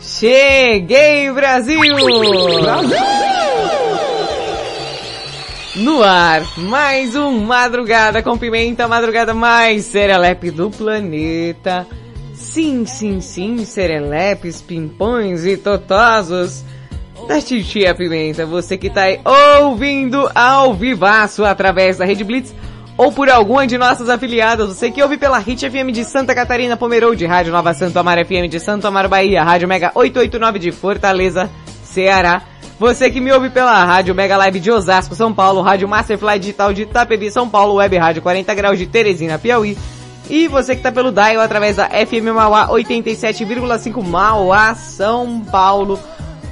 cheguei, Brasil! Brasil! No ar, mais um Madrugada com Pimenta, madrugada mais serelepe do planeta. Sim, sim, sim, serelepes, pimpões e totosos da Titia Pimenta. Você que tá aí ouvindo ao vivaço através da Rede Blitz ou por alguma de nossas afiliadas. Você que ouve pela Hit FM de Santa Catarina, Pomerode, Rádio Nova Santo Amaro FM de Santo Amaro, Bahia, Rádio Mega 889 de Fortaleza, Ceará. Você que me ouve pela Rádio Mega Live de Osasco, São Paulo, Rádio Masterfly Digital de Itapevi, São Paulo, Web Rádio 40 Graus de Teresina, Piauí. E você que está pelo Dial através da FM Mauá 87,5 Mauá, São Paulo.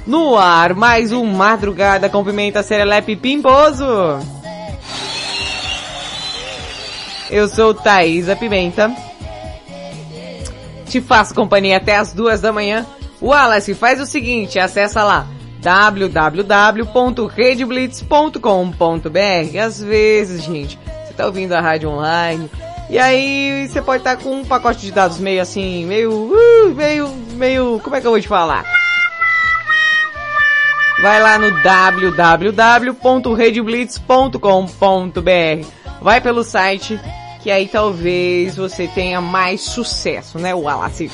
No ar, mais um Madrugada com Pimenta Serelepe Pimposo. Eu sou Thaisa Pimenta. Te faço companhia até as duas da manhã. Wallace, faz o seguinte, acessa lá www.redblitz.com.br. Às vezes, gente, você tá ouvindo a rádio online e aí você pode estar tá com um pacote de dados meio assim, meio, uh, meio, meio, como é que eu vou te falar? Vai lá no www.redblitz.com.br. Vai pelo site que aí talvez você tenha mais sucesso, né, Wallace?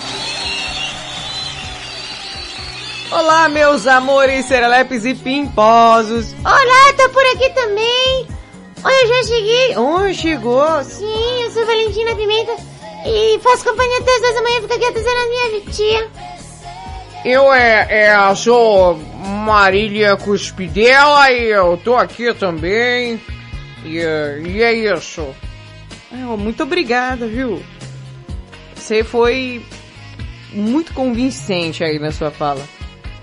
Olá, meus amores serelepes e pimposos. Olá, tô por aqui também. Olha, eu já cheguei. Oh, chegou. Sim, eu sou Valentina Pimenta e faço companhia até as duas da manhã, fico aqui atenção na minha tia. Eu é, é, sou Marília Cuspidela e eu tô aqui também. E, e é isso. Oh, muito obrigada, viu? Você foi muito convincente aí na sua fala.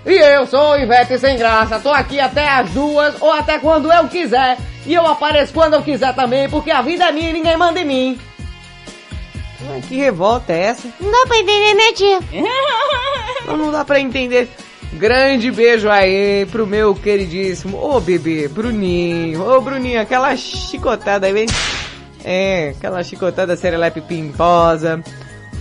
E eu sou Ivete Sem Graça, tô aqui até as duas ou até quando eu quiser. E eu apareço quando eu quiser também, porque a vida é minha e ninguém manda em mim. Ai, que revolta é essa? Não dá pra entender, né, tia? não, não dá pra entender. Grande beijo aí pro meu queridíssimo, ô bebê, Bruninho. Ô Bruninho, aquela chicotada aí, É, aquela chicotada serelepe pimposa.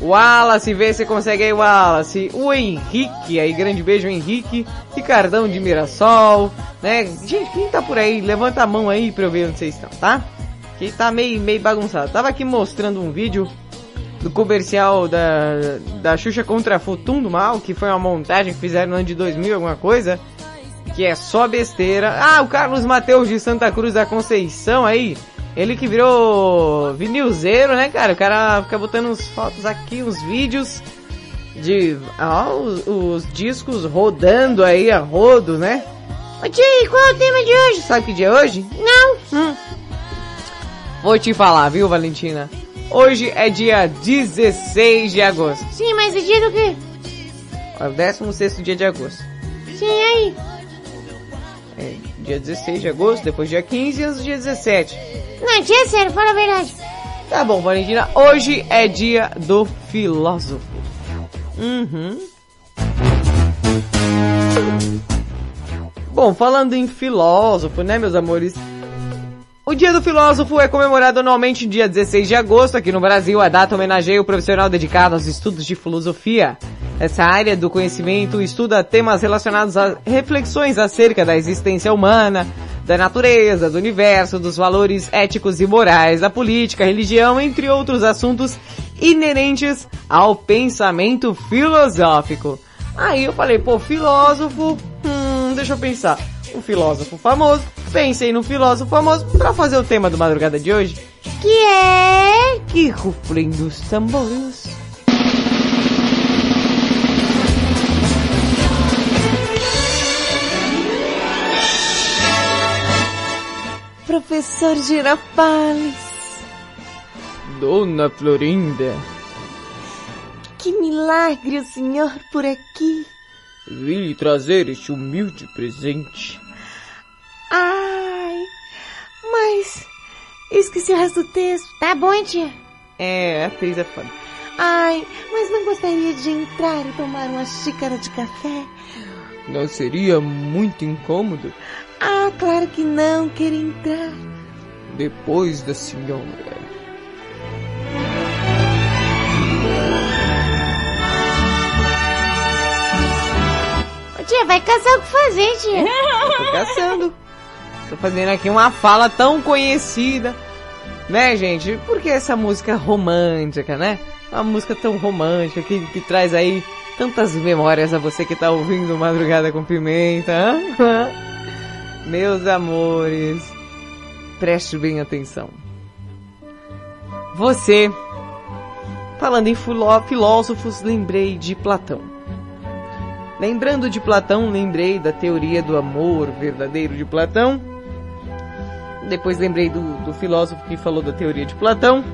Wallace, vê se consegue aí, Wallace. O Henrique, aí, grande beijo, Henrique. Ricardão de Mirassol, né? Gente, quem tá por aí? Levanta a mão aí pra eu ver onde vocês estão, tá? Que tá meio, meio bagunçado. Tava aqui mostrando um vídeo do comercial da, da Xuxa contra Futum do Mal, que foi uma montagem que fizeram no ano de 2000, alguma coisa. Que é só besteira. Ah, o Carlos Mateus de Santa Cruz da Conceição aí ele que virou vinilzeiro, né, cara? O cara fica botando uns fotos aqui, uns vídeos de ó, os, os, discos rodando aí a rodo, né? Ô tio, qual é o tema de hoje? Sabe que dia é hoje? Não. Hum. Vou te falar, viu, Valentina? Hoje é dia 16 de agosto. Sim, mas é dia do quê? É o 16 dia de agosto. Sim, aí? É, dia 16 de agosto, depois dia 15 e dia 17. Não, tia, sério, fala a verdade. Tá bom, Valentina. Hoje é dia do filósofo. Uhum. Bom, falando em filósofo, né, meus amores? O Dia do Filósofo é comemorado anualmente no dia 16 de agosto aqui no Brasil. A data homenageia o profissional dedicado aos estudos de filosofia. Essa área do conhecimento estuda temas relacionados a reflexões acerca da existência humana, da natureza, do universo, dos valores éticos e morais, da política, religião, entre outros assuntos inerentes ao pensamento filosófico. Aí eu falei, pô, filósofo, hum, deixa eu pensar. um filósofo famoso. Pensei num filósofo famoso para fazer o tema do madrugada de hoje. Que é... Que ruflem dos tambores. Professor Girafales, Dona Florinda, que milagre o senhor por aqui. vim lhe trazer este humilde presente. Ai, mas esqueci o resto do texto. Tá bom, tia. É, a atriz é foda. Ai, mas não gostaria de entrar e tomar uma xícara de café? Não seria muito incômodo Ah, claro que não, quero entrar. depois da senhora? Ô, tia, vai caçar o que fazer, tia. Tô caçando. Tô fazendo aqui uma fala tão conhecida. Né, gente? Porque essa música romântica, né? Uma música tão romântica que, que traz aí tantas memórias a você que tá ouvindo Madrugada com Pimenta. Meus amores, preste bem atenção. Você, falando em filó- filósofos, lembrei de Platão. Lembrando de Platão, lembrei da teoria do amor verdadeiro de Platão. Depois lembrei do, do filósofo que falou da teoria de Platão.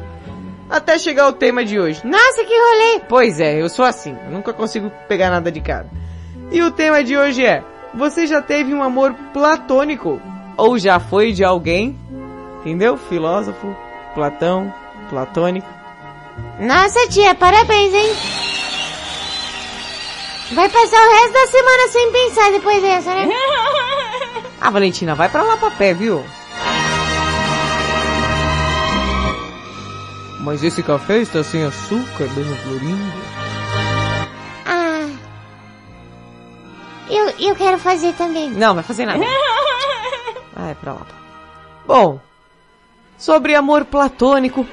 Até chegar ao tema de hoje. Nossa, que rolê. Pois é, eu sou assim. Eu nunca consigo pegar nada de cara. E o tema de hoje é: Você já teve um amor platônico? Ou já foi de alguém? Entendeu? Filósofo, Platão, platônico. Nossa, tia, parabéns, hein? Vai passar o resto da semana sem pensar depois dessa, né? Ah, Valentina, vai pra lá pra pé, viu? Mas esse café está sem açúcar, dona Florinda. Ah. Eu, eu quero fazer também. Não, vai fazer nada. Vai pra lá. Bom, sobre amor platônico,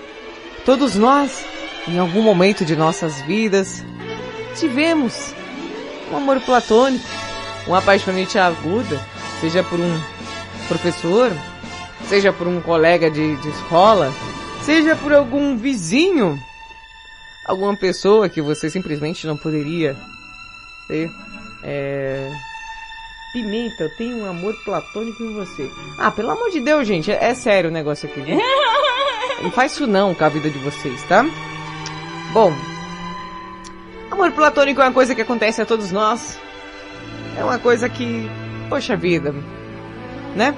todos nós, em algum momento de nossas vidas, tivemos um amor platônico, uma apaixonite aguda, seja por um professor, seja por um colega de, de escola, seja por algum vizinho, alguma pessoa que você simplesmente não poderia ter. É... Pimenta, eu tenho um amor platônico em você. Ah, pelo amor de Deus, gente, é, é sério o negócio aqui. viu? Não faz isso não com a vida de vocês, tá? Bom, amor platônico é uma coisa que acontece a todos nós. É uma coisa que, poxa vida, né?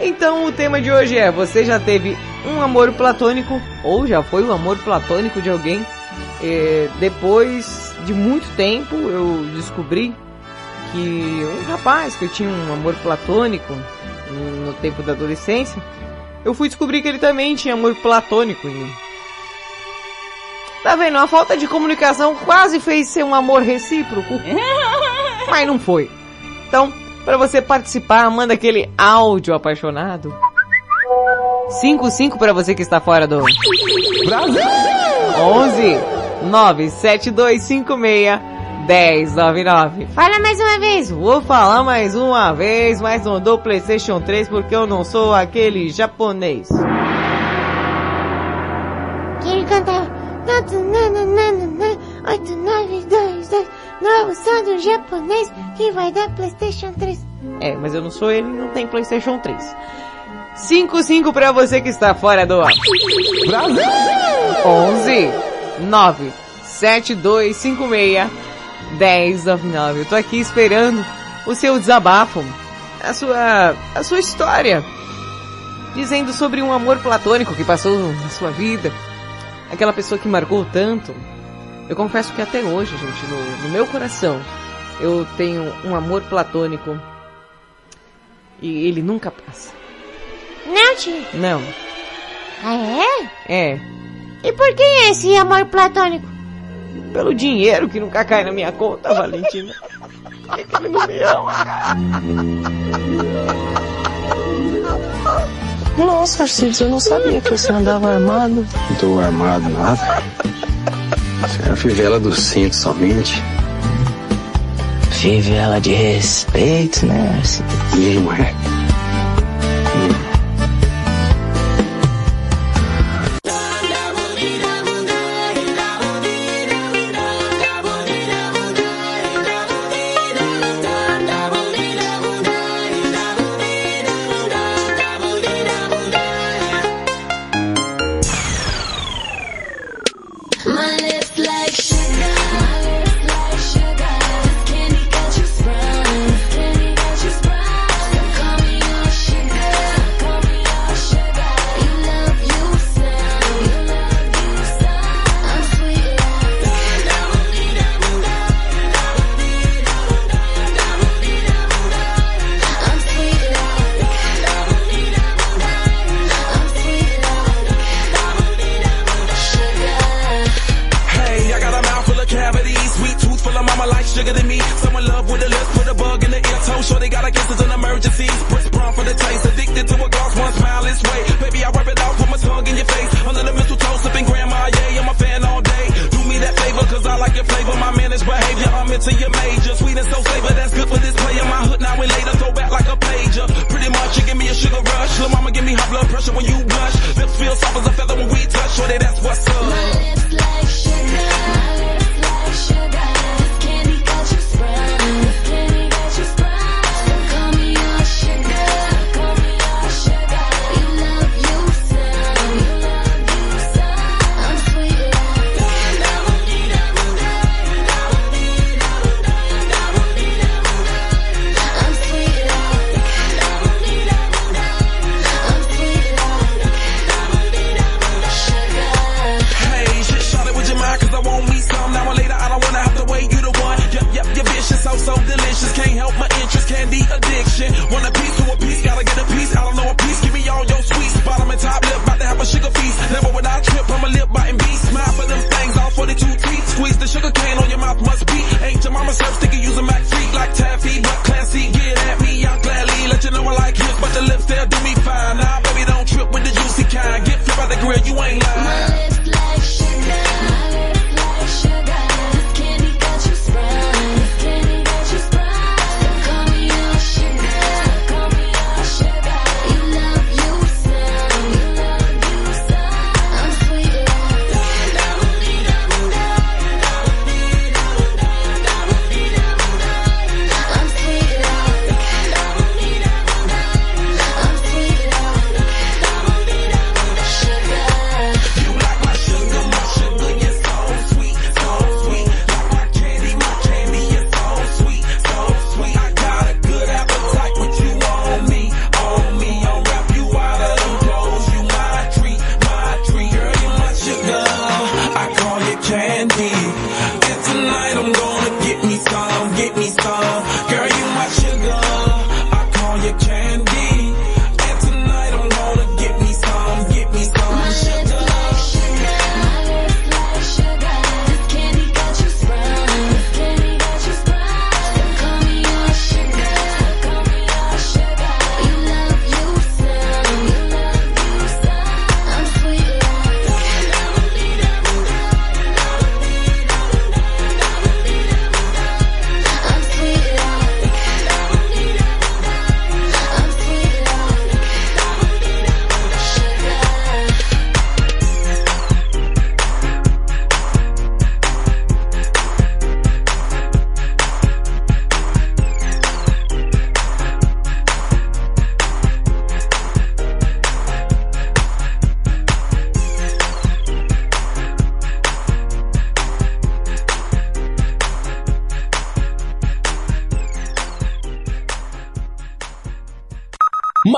Então o tema de hoje é: você já teve um amor platônico ou já foi o amor platônico de alguém? Eh, depois de muito tempo eu descobri que um rapaz que eu tinha um amor platônico no, no tempo da adolescência, eu fui descobrir que ele também tinha amor platônico em mim. Tá vendo? A falta de comunicação quase fez ser um amor recíproco, mas não foi. Então, para você participar, manda aquele áudio apaixonado. 55 para você que está fora do Brasil. 11 97256 1099. Fala mais uma vez. Vou falar mais uma vez, mas não dou PlayStation 3 porque eu não sou aquele japonês. Que ele cantava. 8922 Novo som do japonês que vai dar Playstation 3. É, mas eu não sou ele, não tem PlayStation 3. 55 pra você que está fora do ar. Brasil! 11 9 7256 1099. Eu tô aqui esperando o seu desabafo, a sua a sua história, dizendo sobre um amor platônico que passou na sua vida, aquela pessoa que marcou tanto. Eu confesso que até hoje, gente, no, no meu coração, eu tenho um amor platônico e ele nunca passa. Não, tia. Não, Ah, é? é E por que esse amor platônico? pelo dinheiro que nunca cai na minha conta, Valentina. É que ele não me ama. Nossa, Arcides, eu não sabia que você andava armado. Não tô armado nada. A fivela do cinto somente. Fivela de respeito, né? Mesmo é.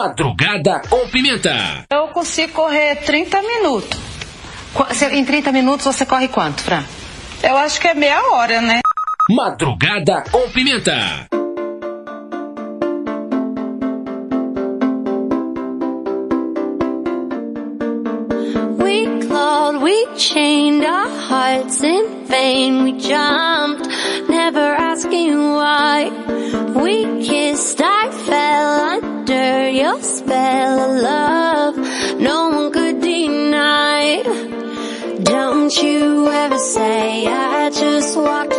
Madrugada com Pimenta. Eu consigo correr 30 minutos. Em 30 minutos você corre quanto, Fran? Eu acho que é meia hora, né? Madrugada com Pimenta. We chained our hearts in vain. We jumped, never asking why. We kissed, I fell. I under your spell of love. No one could deny. Don't you ever say I just walked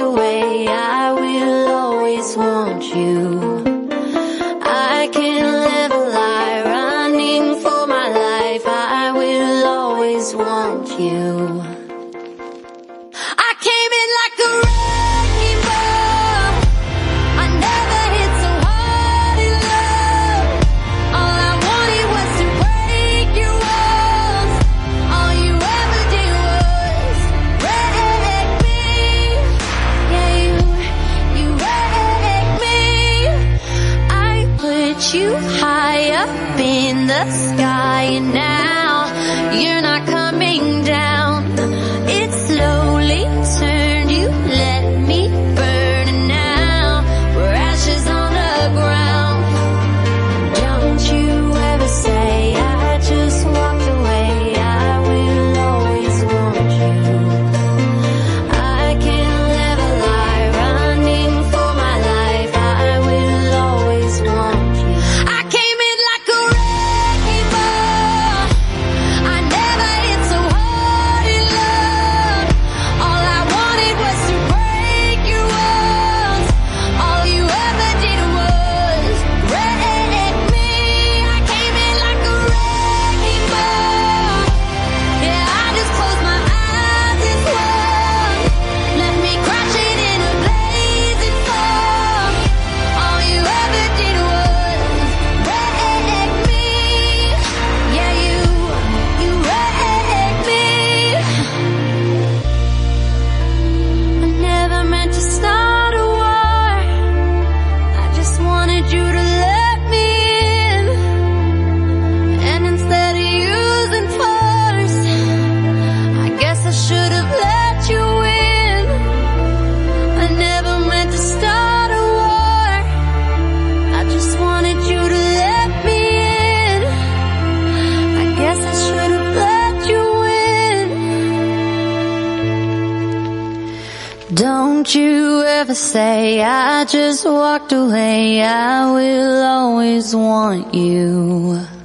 you ever say I just walked away. I will always want you.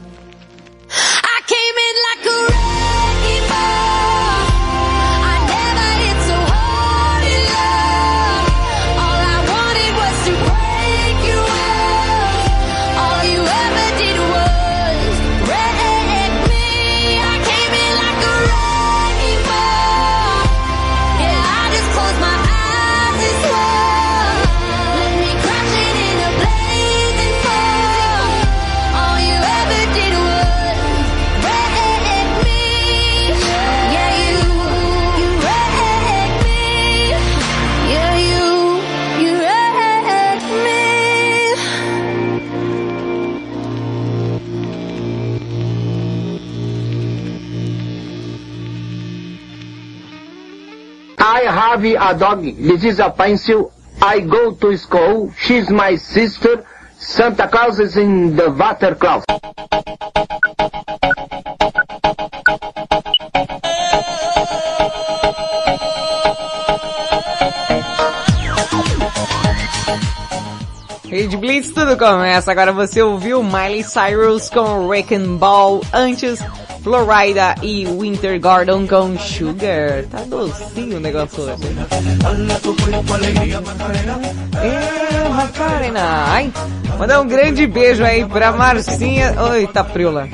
A dog. This is a pencil. I go to school. She's my sister. Santa Claus is in the water closet. Rede Blitz, tudo começa. Agora você ouviu Miley Cyrus com Wrecking Ball. Antes, Florida e Winter Garden com Sugar. Tá docinho o negócio hoje. É, Macarena. Ai, mandar um grande beijo aí pra Marcinha. Oi, Tapriola.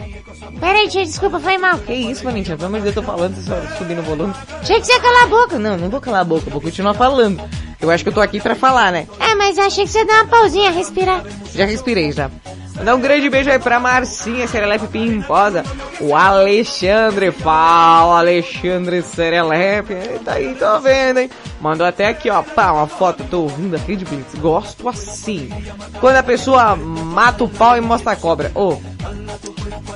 Peraí, tia, desculpa, foi mal. Que isso, Valentina? Pelo amor de Deus, eu tô falando, só subindo o volume. Tinha que você calar a boca. Não, não vou calar a boca, vou continuar falando. Eu acho que eu tô aqui pra falar, né? É, mas eu achei que você ia dar uma pausinha, respirar. Já respirei já. Mandar um grande beijo aí pra Marcinha Serelepe Pimposa. O Alexandre. Fala, Alexandre Serelepe. Tá aí, tô vendo, hein? Mandou até aqui, ó. Pá, uma foto. Tô ouvindo aqui de Blitz. Gosto assim. Quando a pessoa mata o pau e mostra a cobra. Ô.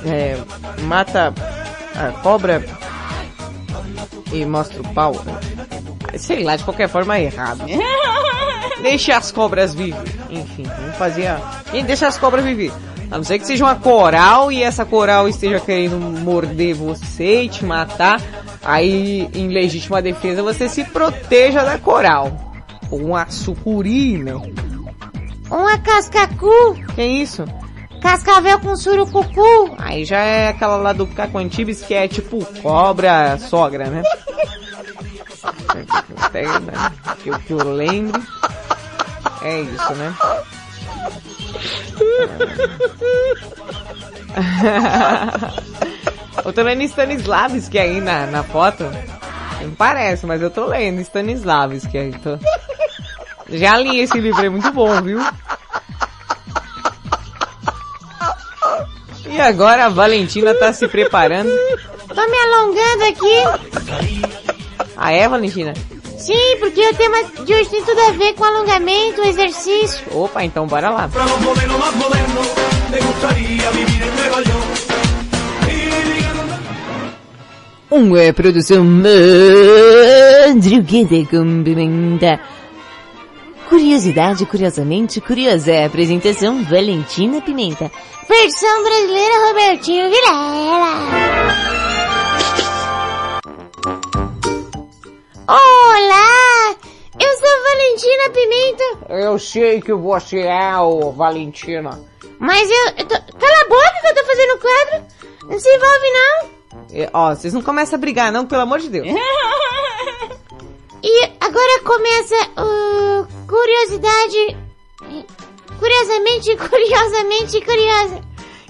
é, mata a cobra e mostra o pau. Sei lá, de qualquer forma é errado. Deixa as cobras viver. Enfim, vamos fazer. Quem deixa as cobras viver? A não ser que seja uma coral e essa coral esteja querendo morder você e te matar. Aí, em legítima defesa, você se proteja da coral. Ou uma sucuri, né? Uma cascacu. Que isso? Cascavel com surucucu. Aí já é aquela lá do Cacoantibes que é tipo cobra sogra, né? que, eu, que eu lembro. É isso, né? Eu tô lendo Stanislavski aí na, na foto. Não parece, mas eu tô lendo Stanislavski aí. Tô... Já li esse livro, é muito bom, viu? E agora a Valentina tá se preparando. Tô me alongando aqui. Ah, é, Valentina? Sim, porque o tema de hoje tem tudo a ver com alongamento, exercício. Opa, então bora lá. Uma é produção madrugada com pimenta. Curiosidade, curiosamente, curiosa. Apresentação Valentina Pimenta. Versão brasileira Robertinho Vilela. Olá! Eu sou Valentina Pimenta. Eu sei que você é o Valentina. Mas eu, eu tô... Cala a boca que eu tô fazendo o quadro. Não se envolve não. E, ó, vocês não começam a brigar não, pelo amor de Deus. E agora começa o curiosidade. Curiosamente, curiosamente curiosa.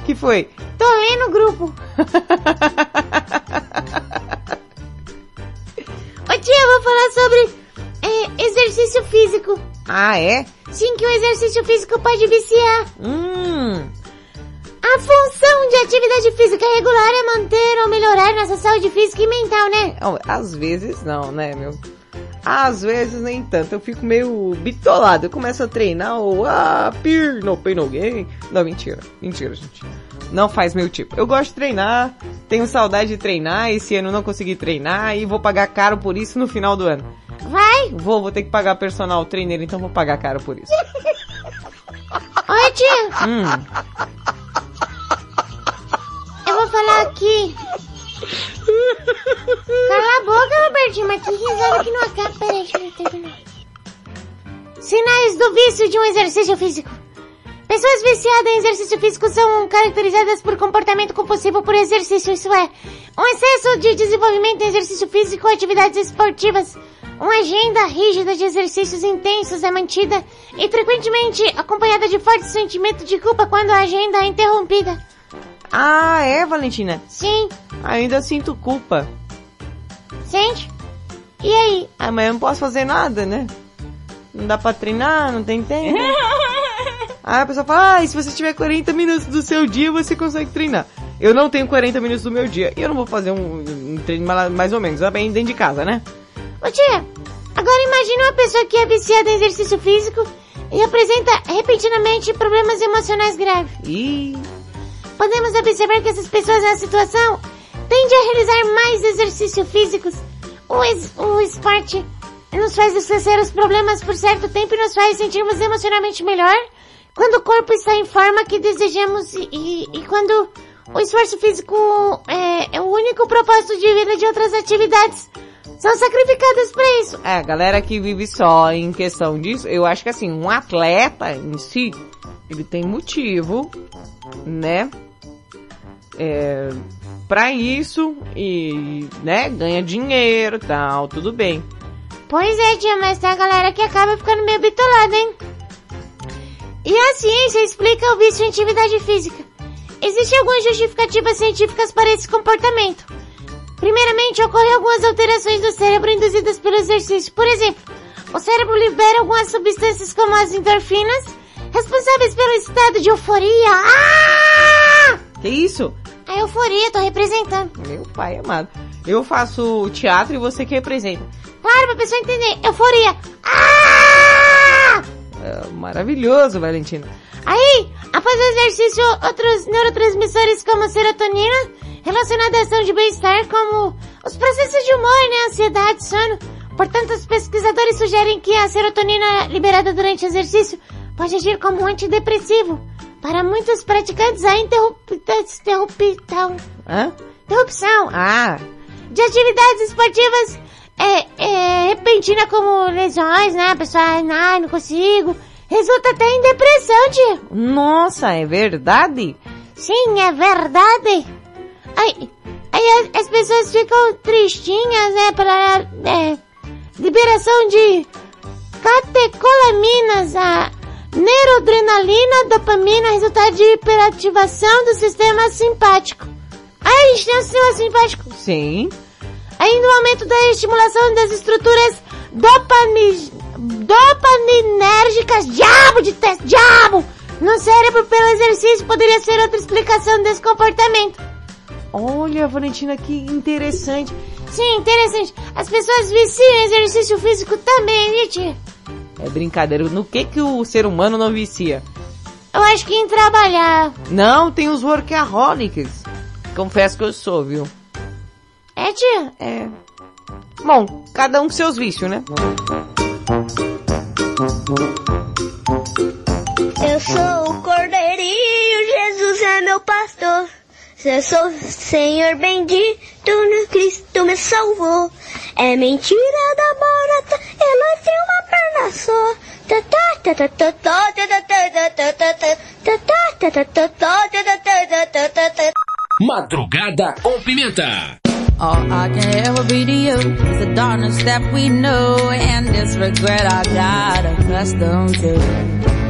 Que foi? Tô lendo o grupo. Eu vou falar sobre é, exercício físico. Ah, é? Sim, que o exercício físico pode viciar. Hum. A função de atividade física regular é manter ou melhorar nossa saúde física e mental, né? Às vezes não, né, meu? Às vezes nem tanto. Eu fico meio bitolado. Eu começo a treinar ou ah, peer no pain no gain. Não, mentira. Mentira, gente. Não faz meu tipo. Eu gosto de treinar, tenho saudade de treinar, esse ano não consegui treinar e vou pagar caro por isso no final do ano. Vai! Vou, vou ter que pagar personal trainer, então vou pagar caro por isso. Oi, tia! Hum. Eu vou falar aqui. Cala a boca, Robertinho, mas que risada que não acaba. Peraí, deixa eu terminar. Sinais do vício de um exercício físico. Pessoas viciadas em exercício físico são caracterizadas por comportamento compulsivo por exercício, isso é, um excesso de desenvolvimento em exercício físico ou atividades esportivas. Uma agenda rígida de exercícios intensos é mantida e frequentemente acompanhada de forte sentimento de culpa quando a agenda é interrompida. Ah, é, Valentina? Sim. Ainda sinto culpa. Sente? E aí? Ah, mas eu não posso fazer nada, né? Não dá pra treinar, não tem tempo. Aí a pessoa fala, ah, se você tiver 40 minutos do seu dia, você consegue treinar. Eu não tenho 40 minutos do meu dia. E eu não vou fazer um, um treino mais- ou menos, é bem dentro de casa, né? Ô tia, agora imagine uma pessoa que é viciada em exercício físico e apresenta repentinamente problemas emocionais graves. E Podemos observar que essas pessoas nessa situação tendem a realizar mais exercícios físicos. O, es o esporte nos faz esquecer os problemas por certo tempo e nos faz sentirmos emocionalmente melhor quando o corpo está em forma que desejamos e, e- e quando o esforço físico é, é o único propósito de vida de outras atividades são sacrificadas para isso. É, a galera que vive só em questão disso, eu acho que assim, um atleta em si, ele tem motivo, né? É, pra isso e, né, ganha dinheiro tal, tudo bem. Pois é, tia, mas tem a galera que acaba ficando meio bitolada, hein? E a ciência explica o vício em atividade física. Existem algumas justificativas científicas para esse comportamento. Primeiramente, ocorrem algumas alterações do cérebro induzidas pelo exercício. Por exemplo, o cérebro libera algumas substâncias como as endorfinas, responsáveis pelo estado de euforia. Ah! Que isso? A euforia, tô representando. Meu pai amado. Eu faço teatro e você que representa. Claro, pra pessoa entender. Euforia. Ah! É, maravilhoso, Valentina. Aí, após o exercício, outros neurotransmissores como serotonina, relacionados à ação de bem-estar, como os processos de humor, né, ansiedade, sono. Portanto, os pesquisadores sugerem que a serotonina liberada durante o exercício pode agir como um antidepressivo. Para muitos praticantes, a interrupção, interrupção, Hã? interrupção Ah, de atividades esportivas é, é repentina como lesões, né? A pessoa, ai, não consigo. Resulta até em depressão, tia. nossa, é verdade? Sim, é verdade. Aí, aí as, as pessoas ficam tristinhas, né? Pela é, liberação de catecolaminas, a neuroadrenalina, dopamina, resultado de hiperativação do sistema simpático. Aí a gente tem o sistema simpático. Sim. Ainda o aumento da estimulação das estruturas dopami... dopaminérgicas, diabo de teste, diabo! No cérebro pelo exercício poderia ser outra explicação desse comportamento. Olha, Valentina, que interessante. Sim, interessante. As pessoas viciam exercício físico também, tia? É brincadeira. No que que o ser humano não vicia? Eu acho que em trabalhar. Não, tem os workaholics. Confesso que eu sou, viu? É, tia? É. Bom, cada um com seus vícios, né? Eu sou o cordeirinho, Jesus é meu pastor. Eu sou Senhor bendito, no Cristo me salvou. É mentira da barata, ela tem uma perna só. Madrugada com pimenta. All I can ever be to you is the darkness that we know and this regret I got accustomed to.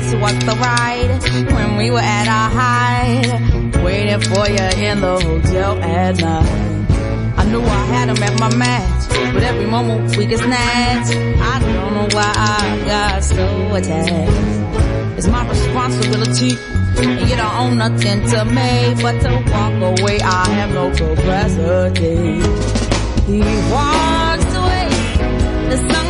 Once was the ride when we were at our height, waiting for you in the hotel at night. I knew I had him at my match, but every moment we get snatched. I don't know why I got so attached. It's my responsibility, and you don't own nothing to me but to walk away. I have no capacity. He walks away, the sun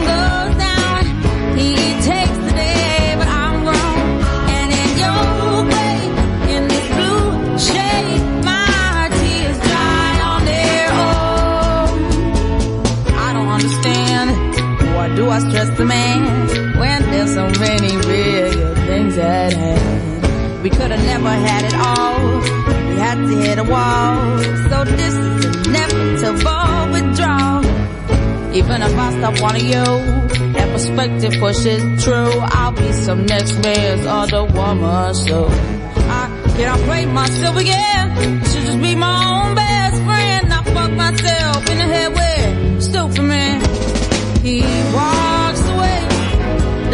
Why do I stress the man when there's so many bigger things at hand? We could have never had it all. We had to hit a wall. So this is inevitable withdrawal. Even if I stop wanting you, that perspective pushes true. I'll be some next man's other woman, so I cannot play myself again. I should just be my own best friend. I fuck myself in the head with stupid man. He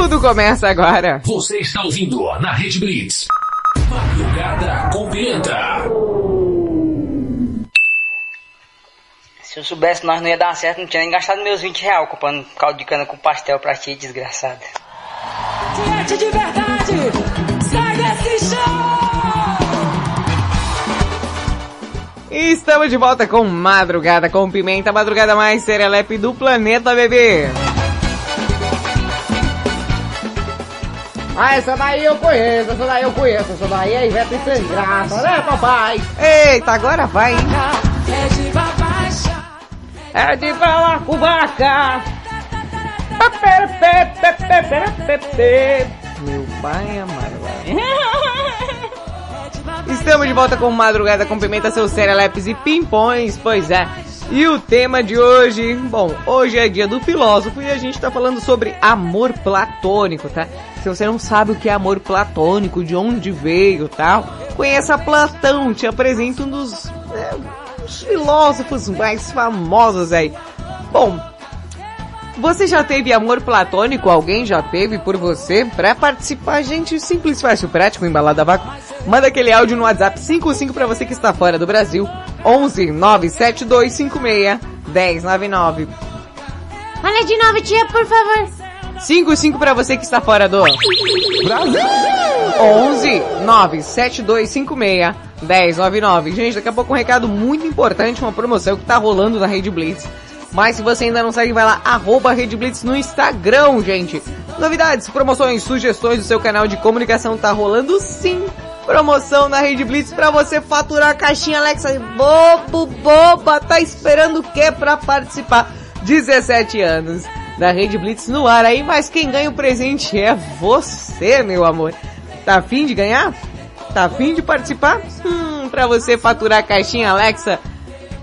Tudo começa agora. Você está ouvindo na Rede Blitz. Madrugada com Pimenta. Se eu soubesse nós não ia dar certo, não tinha nem gastado meus 20 reais comprando caldo de cana com pastel pra ti, desgraçada. Gente de verdade, sai desse chão! E Estamos de volta com Madrugada com Pimenta, a madrugada mais serelepe do planeta, bebê. Ah, essa daí eu conheço, essa daí eu conheço, essa daí é Ivete sem graça, né, papai? Eita, agora vai, hein? É de babaixa. É de vaca. Meu pai amado. Estamos de volta com Madrugada com Pimenta, seus serelepes e pimpões, pois é. E o tema de hoje, bom, hoje é dia do filósofo e a gente tá falando sobre amor platônico, tá? Se você não sabe o que é amor platônico, de onde veio tal, conheça Platão, te apresento um dos, é, filósofos mais famosos aí. Bom, você já teve amor platônico? Alguém já teve por você? Pra participar, gente, simples, fácil, prático, embalada a vácuo. Manda aquele áudio no WhatsApp 55 pra você que está fora do Brasil. 11 97256 1099. Olha de novo, tia, por favor. 55 pra você que está fora do Brasil! 11 97256 1099. Gente, daqui a pouco um recado muito importante, uma promoção que tá rolando na Rede Blitz. Mas se você ainda não segue, vai lá, arroba Rede Blitz no Instagram, gente. Novidades, promoções, sugestões do seu canal de comunicação tá rolando sim. Promoção na Rede Blitz pra você faturar a caixinha Alexa. Bobo, boba, tá esperando o que pra participar? 17 anos da Rede Blitz no ar aí, mas quem ganha o presente é você, meu amor. Tá afim de ganhar? Tá afim de participar? Hum, pra você faturar a caixinha Alexa,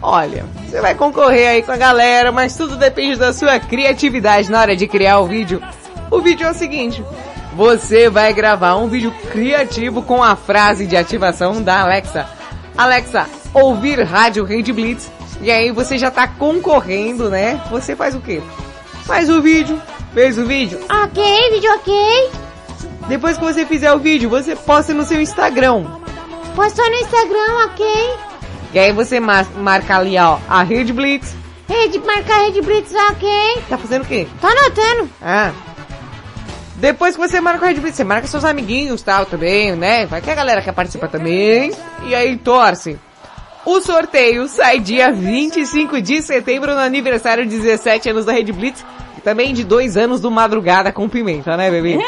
olha, você vai concorrer aí com a galera, mas tudo depende da sua criatividade na hora de criar o vídeo. O vídeo é o seguinte, você vai gravar um vídeo criativo com a frase de ativação da Alexa. Alexa, ouvir rádio Rede Blitz. E aí você já tá concorrendo, né? Você faz o quê? Faz o vídeo, fez o vídeo. Ok, vídeo ok. Depois que você fizer o vídeo, você posta no seu Instagram. Postou no Instagram, ok. E aí você mar- marca ali, ó, a Rede Blitz. Rede, marcar Rede Blitz, ok. Tá fazendo o quê? Tô anotando. Ah. Depois que você marca o Red Blitz, você marca seus amiguinhos tal também, né? Vai que a galera quer participar também. E aí torce. O sorteio sai dia 25 de setembro no aniversário de 17 anos da Red Blitz. E também de dois anos do Madrugada com Pimenta, né, bebê?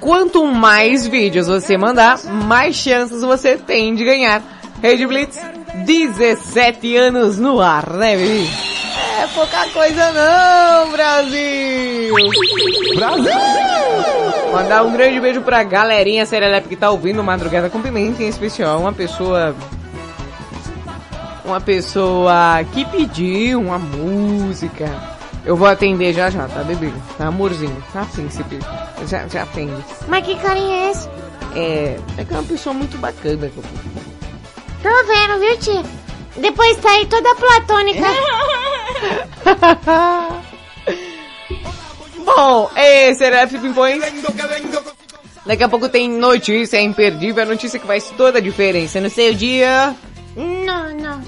Quanto mais vídeos você mandar, mais chances você tem de ganhar. Red Blitz, 17 anos no ar, né, bebê? É pouca coisa não, Brasil! Brasil! Mandar um grande beijo pra galerinha Serelepe que tá ouvindo Madrugada com Pimenta, em especial uma pessoa... Uma pessoa que pediu uma música. Eu vou atender já já, tá, bebê? Tá, amorzinho? Tá, príncipe? Já, já atende. Mas que carinha é esse? É... É que é uma pessoa muito bacana. Tô vendo, viu, tia? Depois aí toda platônica. Bom, esse Serelepe Pimpões... Daqui a pouco tem notícia imperdível, a notícia que faz toda a diferença no seu dia. Não, não.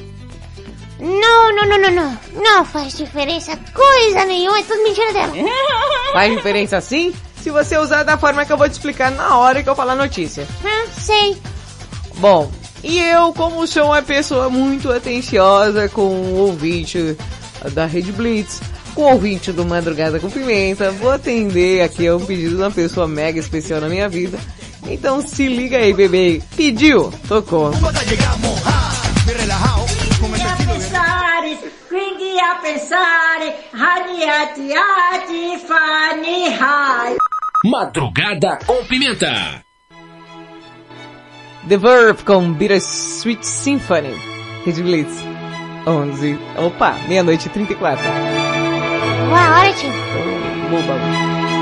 Não, não, não, não, não. Não faz diferença coisa nenhuma, é tudo mentira dela. Faz diferença sim? Se você usar da forma que eu vou te explicar na hora que eu falar a notícia. Hum, sei. Bom, e eu, como sou uma pessoa muito atenciosa com o ouvinte da Rede Blitz, com o ouvinte do Madrugada com Pimenta, vou atender aqui a um pedido de uma pessoa mega especial na minha vida. Então se liga aí, bebê. Pediu, tocou. Quindi a pensare, hani ati ati fani hai. Madrugada com Pimenta. The Verve com Bittersweet Symphony. Rede Blitz. 11. Opa, meia-noite e 34. Boa hora, tio. Boba.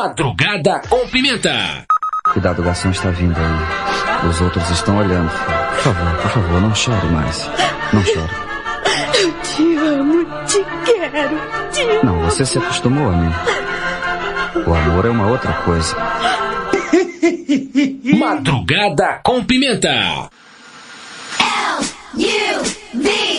Madrugada com Pimenta. Cuidado, o garçom está vindo aí. Os outros estão olhando. Por favor, por favor, não chore mais. Não chore. Eu te amo, te quero, te amo. Não, você se acostumou a mim. O amor é uma outra coisa. Madrugada com Pimenta. L-U-V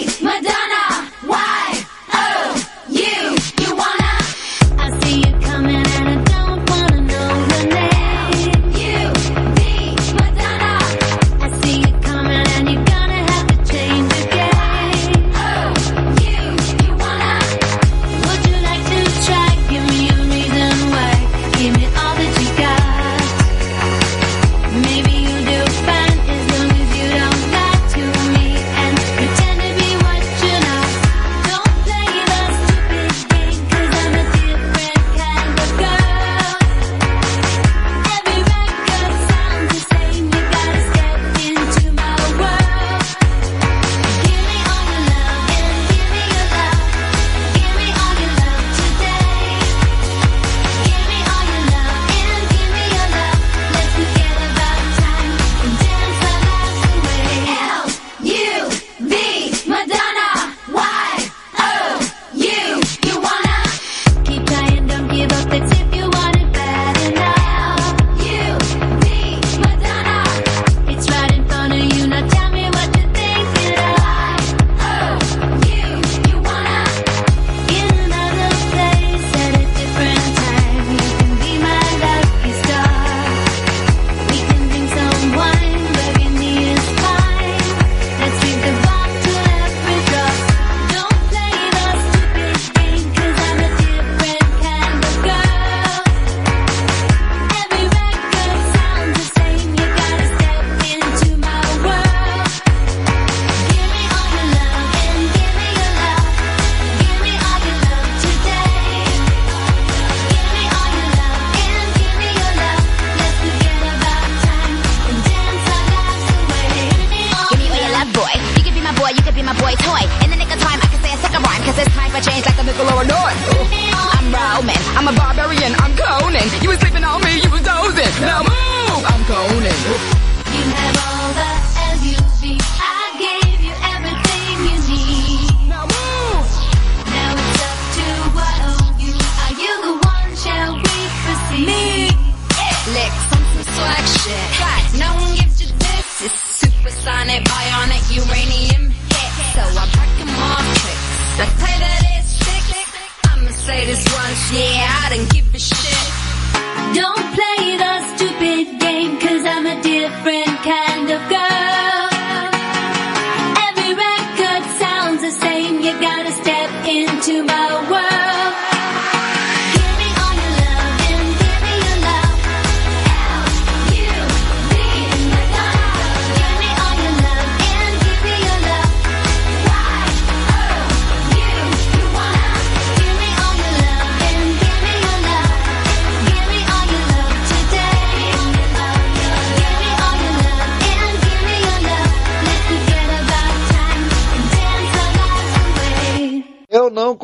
to my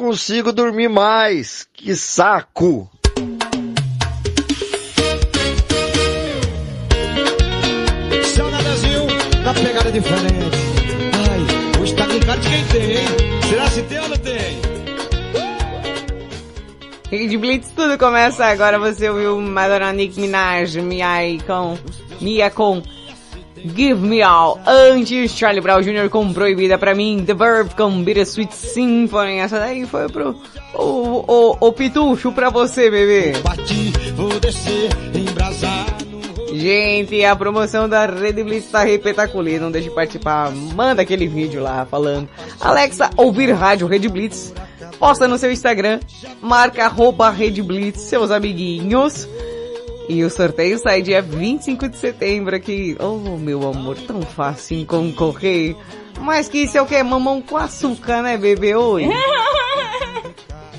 consigo dormir mais. Que saco! Sauna Brasil, na pegada diferente. Ai, hoje tá com cara de quem tem, hein? Será se tem ou não tem? De Blitz tudo começa agora. Você ouviu Madonna Nick Minaj, Mia com... Mia com... Give Me All. Antes, Charlie Brown Jr. com Proibida pra mim, The Verve com Bittersweet Symphony. Essa daí foi pro... O, o, o, pitucho pra você, bebê. Gente, a promoção da Rede Blitz tá espetacular, não deixe de participar. Manda aquele vídeo lá falando. Alexa, ouvir rádio Rede Blitz. Posta no seu Instagram, marca arroba Rede Blitz, seus amiguinhos. E o sorteio sai dia 25 de setembro aqui. Oh, meu amor, tão fácil concorrer. Mas que isso é o que? Mamão com açúcar, né, bebê? Oi.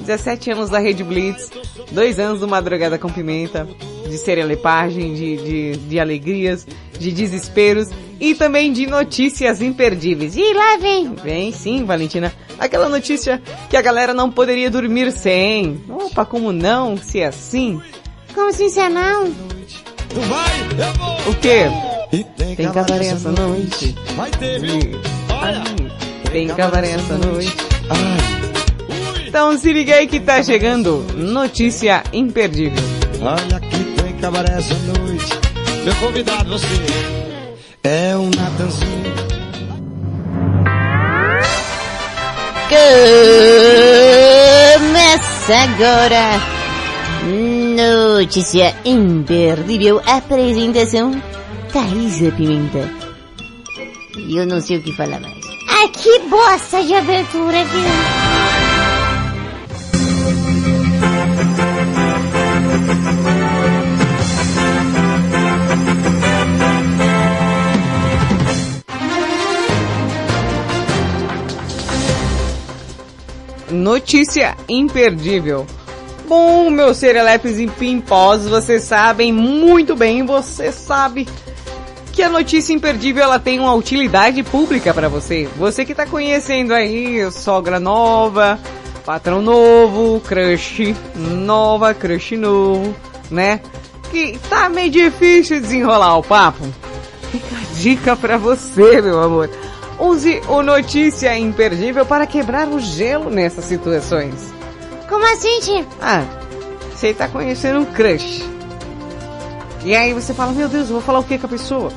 17 anos da Rede Blitz, 2 anos do Madrugada com Pimenta, de serelepagem, de, de, de alegrias, de desesperos e também de notícias imperdíveis. E lá vem! Vem sim, Valentina. Aquela notícia que a galera não poderia dormir sem. Opa, como não? Se é assim, como assim você não? O quê? Tem cabaré essa noite. Vai ter, viu? Ai, tem cabaré essa noite. Então se liga aí que tá chegando notícia imperdível. Olha que tem cabaré essa noite. Meu convidado, você é o Natanzinho. Começa agora. Notícia imperdível. Apresentação Thaisa Pimenta. E eu não sei o que falar mais. Ai, que bosta de abertura, viu? Notícia imperdível. Bom, meus serelepes e pimpós, vocês sabem muito bem, você sabe que a notícia imperdível ela tem uma utilidade pública para você. Você que tá conhecendo aí sogra nova, patrão novo, crush nova, crush novo, né? Que tá meio difícil desenrolar o papo. Fica a dica pra você, meu amor. Use o Notícia Imperdível para quebrar o gelo nessas situações. Como assim, tio? Ah, você tá conhecendo um crush. E aí você fala, meu Deus, eu vou falar o que com a pessoa?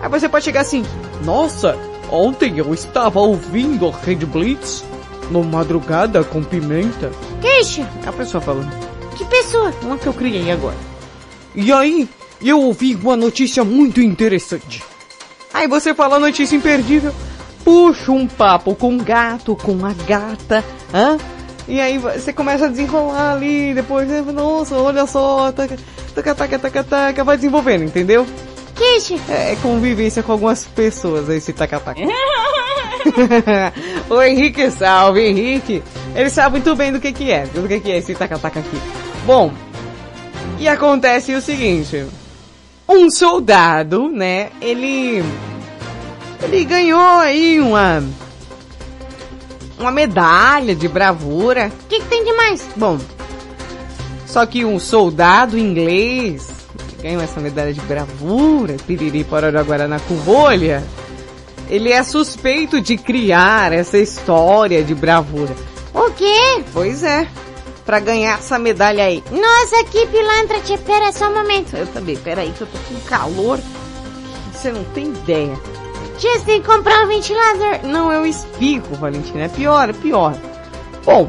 Aí você pode chegar assim, nossa, ontem eu estava ouvindo Red Blitz no Madrugada com Pimenta. Que isso? É a pessoa falando. Que pessoa? Uma que eu criei agora. E aí, eu ouvi uma notícia muito interessante. Aí você fala a notícia imperdível, puxa um papo com o gato, com a gata, hã? E aí você começa a desenrolar ali, depois, né, nossa, olha só, taca, taca, taca, taca, taca, vai desenvolvendo, entendeu? Isso? É, é convivência com algumas pessoas, esse taca, taca. o Henrique salve, Henrique. Ele sabe muito bem do que que é, do que que é esse taca, taca aqui. Bom, e acontece o seguinte, um soldado, né, ele ele ganhou aí uma uma medalha de bravura. O que, que tem de mais? Bom, só que um soldado inglês que ganhou essa medalha de bravura, piriri pororó guaraná com rolha, ele é suspeito de criar essa história de bravura. O quê? Pois é, pra ganhar essa medalha aí. Nossa, que pilantra, tia. Pera só um momento. Eu também, peraí que eu tô com calor. Você não tem ideia. Tia, você tem que comprar um ventilador. Não, eu espirro, Valentina. É pior, é pior. Bom,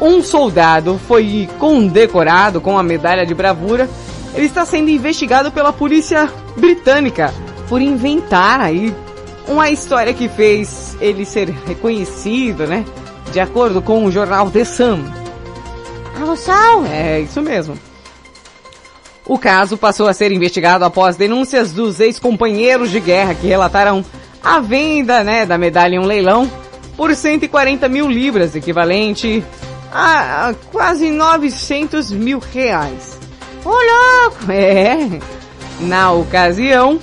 um soldado foi condecorado com a medalha de bravura. Ele está sendo investigado pela polícia britânica por inventar aí uma história que fez ele ser reconhecido, né? De acordo com o jornal The Sun. Ah, o sol? É, isso mesmo. O caso passou a ser investigado após denúncias dos ex-companheiros de guerra que relataram a venda, né, da medalha em um leilão por 140 mil libras, equivalente a, a quase 900 mil reais. Ô, louco! É. Na ocasião,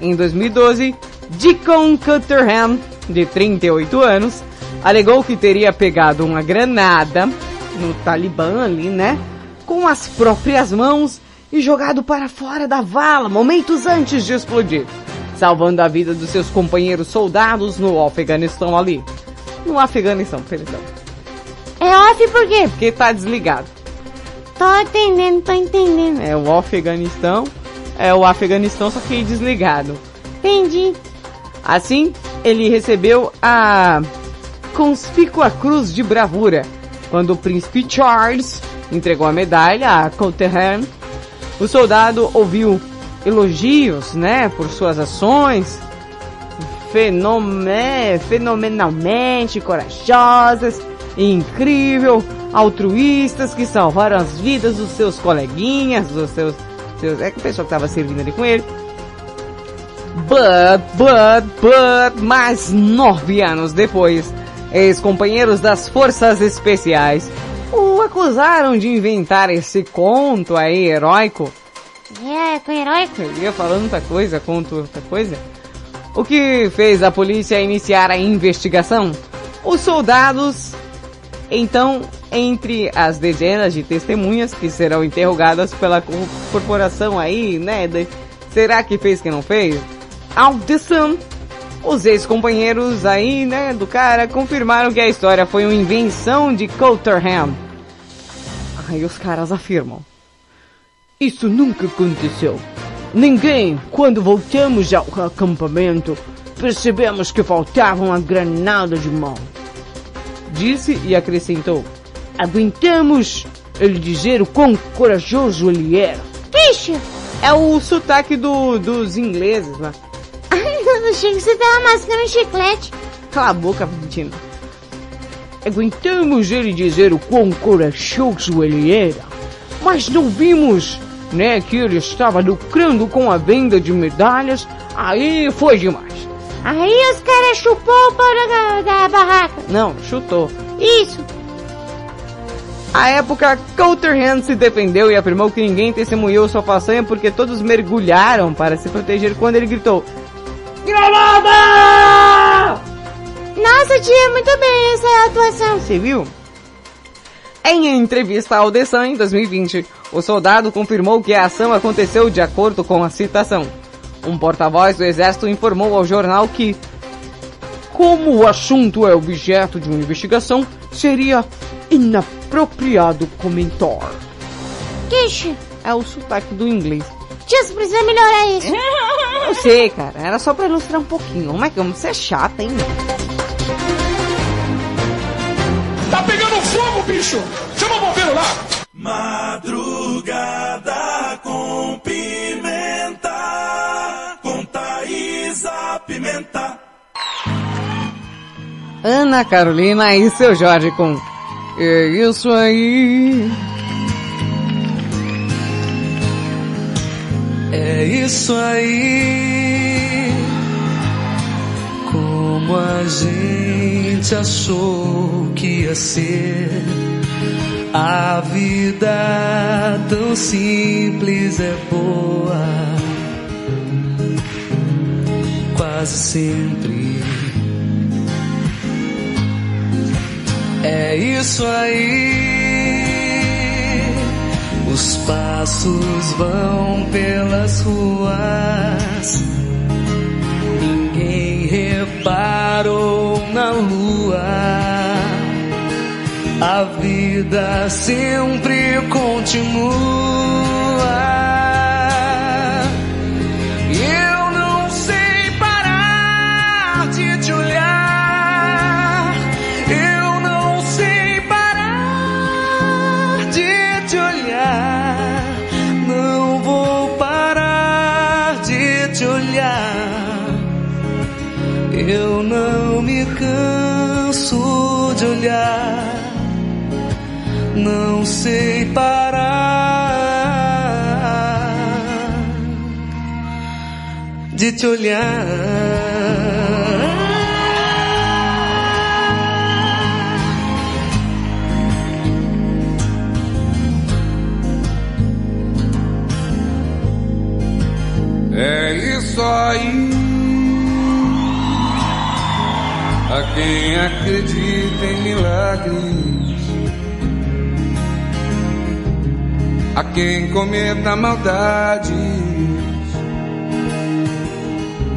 em 2012, Deacon Cutterham, de 38 anos, alegou que teria pegado uma granada no Talibã ali, né? Com as próprias mãos e jogado para fora da vala momentos antes de explodir, salvando a vida dos seus companheiros soldados no Afeganistão ali. No Afeganistão, perdão. É off por quê? Porque tá desligado. Tô entendendo, tô entendendo. É o Afeganistão, é o Afeganistão só que desligado. Entendi. Assim, ele recebeu a conspícua cruz de bravura quando o príncipe Charles entregou a medalha a Cotterham. O soldado ouviu elogios, né, por suas ações fenome- fenomenalmente corajosas incrível, altruístas que salvaram as vidas dos seus coleguinhas, dos seus, seus é que a pessoa que estava servindo ali com ele. But, but, but, mais nove anos depois, ex-companheiros das forças especiais o acusaram de inventar esse conto aí heróico. É, com heróico. Eu ia falando muita coisa, conto outra coisa. O que fez a polícia iniciar a investigação? Os soldados Então, entre as dezenas de testemunhas que serão interrogadas pela co- corporação aí, né? de- será que fez que não fez? Sun, os ex-companheiros aí, né, do cara, confirmaram que a história foi uma invenção de Coulterham. Aí os caras afirmam. Isso nunca aconteceu. Ninguém, quando voltamos ao acampamento, percebemos que faltava uma granada de mão. Disse e acrescentou. Aguentamos ele dizer o quão corajoso ele era. Bicho! É o sotaque do, dos ingleses lá. Eu achei que você tava mascando um chiclete. Cala a boca, Valentina. Aguentamos ele dizer o quão corajoso ele era, mas não vimos, né, que ele estava lucrando com a venda de medalhas. Aí foi demais. Aí os caras chupou o pau da, da barraca. Não, chutou. Isso. À época, Coulterham se defendeu e afirmou que ninguém testemunhou sua façanha porque todos mergulharam para se proteger quando ele gritou Gravada! Nossa, tia, muito bem essa é a atuação. Você viu? Em entrevista ao The Sun em 2020, o soldado confirmou que a ação aconteceu de acordo com a citação. Um porta-voz do exército informou ao jornal que, Como o assunto é objeto de uma investigação, seria inapropriado comentar. Queixa. É o sotaque do inglês. Tia, você precisa melhorar isso. Eu sei, cara. Era só pra ilustrar um pouquinho. Como é que você é chata, hein? Tá pegando fogo, bicho! Chama! Madrugada com pimenta, com Thaís a pimenta. Ana Carolina e seu Jorge com É isso aí. É isso aí. Como a gente achou que ia ser. A vida tão simples é boa. Quase sempre. É isso aí. Os passos vão pelas ruas. Ninguém reparou na lua. A vida sempre continua. Eu não sei parar de te olhar. Eu não sei parar de te olhar. Não vou parar de te olhar. Eu não me canso de olhar. Não sei parar de te olhar. É isso aí. A quem acredita em milagres, a quem cometa maldades,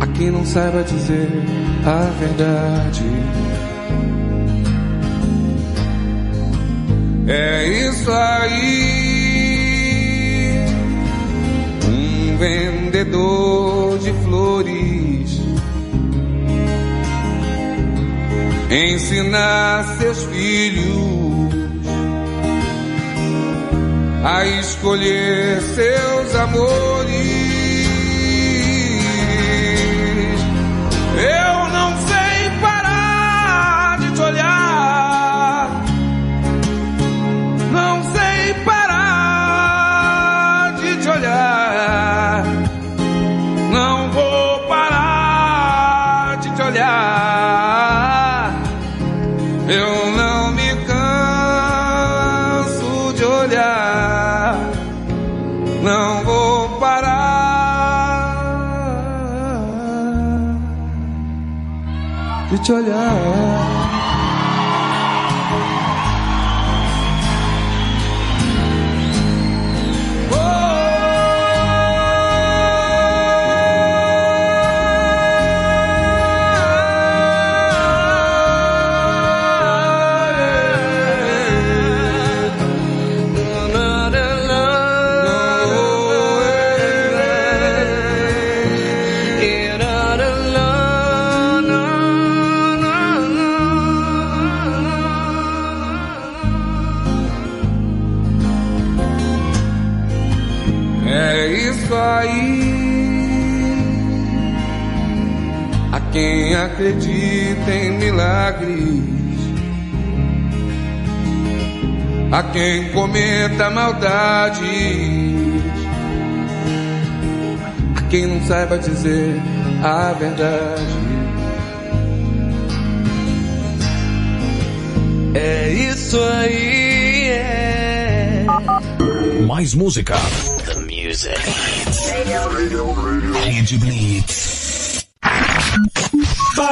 a quem não saiba dizer a verdade. É isso aí. Um vendedor de flores ensinar seus filhos a escolher seus amores. Eu de te acredita em milagres. A quem cometa maldades. A quem não saiba dizer a verdade. É isso aí, é. Mais música. The music. Rede Blitz.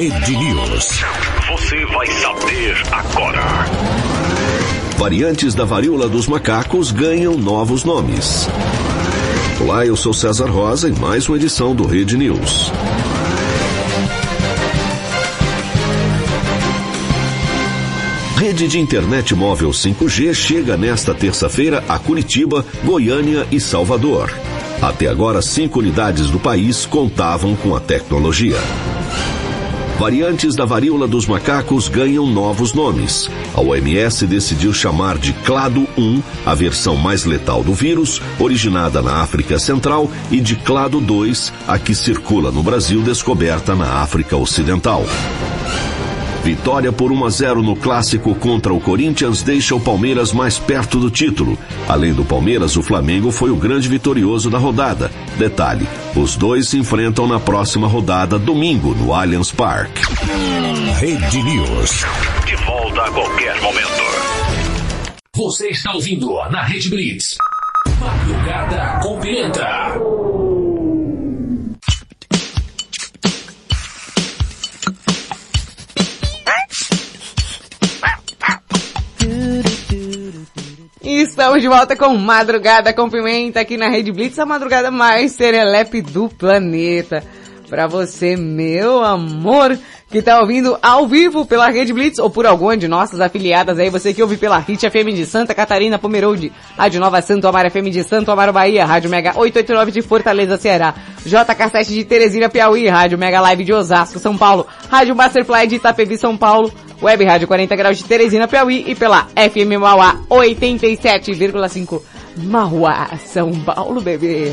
Rede News. Você vai saber agora. Variantes da varíola dos macacos ganham novos nomes. Olá, eu sou César Rosa em mais uma edição do Rede News. Rede de internet móvel 5G chega nesta terça-feira a Curitiba, Goiânia e Salvador. Até agora, cinco unidades do país contavam com a tecnologia. Variantes da varíola dos macacos ganham novos nomes. A OMS decidiu chamar de Clado 1 a versão mais letal do vírus, originada na África Central, e de Clado 2, a que circula no Brasil, descoberta na África Ocidental. Vitória por 1 a 0 no clássico contra o Corinthians deixa o Palmeiras mais perto do título. Além do Palmeiras, o Flamengo foi o grande vitorioso da rodada. Detalhe: os dois se enfrentam na próxima rodada, domingo, no Allianz Parque. Rede News. De volta a qualquer momento. Você está ouvindo na Rede Blitz. Madrugada com Pimenta. Estamos de volta com Madrugada com Pimenta aqui na Rede Blitz, a madrugada mais serelepe do planeta. Pra você, meu amor, que tá ouvindo ao vivo pela Rede Blitz ou por alguma de nossas afiliadas aí, você que ouve pela Hit FM de Santa Catarina, Pomerode, Rádio Nova Santo Amaro FM de Santo Amaro Bahia, Rádio Mega 889 de Fortaleza, Ceará, JK7 de Teresina, Piauí, Rádio Mega Live de Osasco, São Paulo, Rádio Masterfly de Itapevi, São Paulo, Web Rádio 40 Graus de Teresina, Piauí e pela FM Mauá 87,5 Mauá, São Paulo, bebê.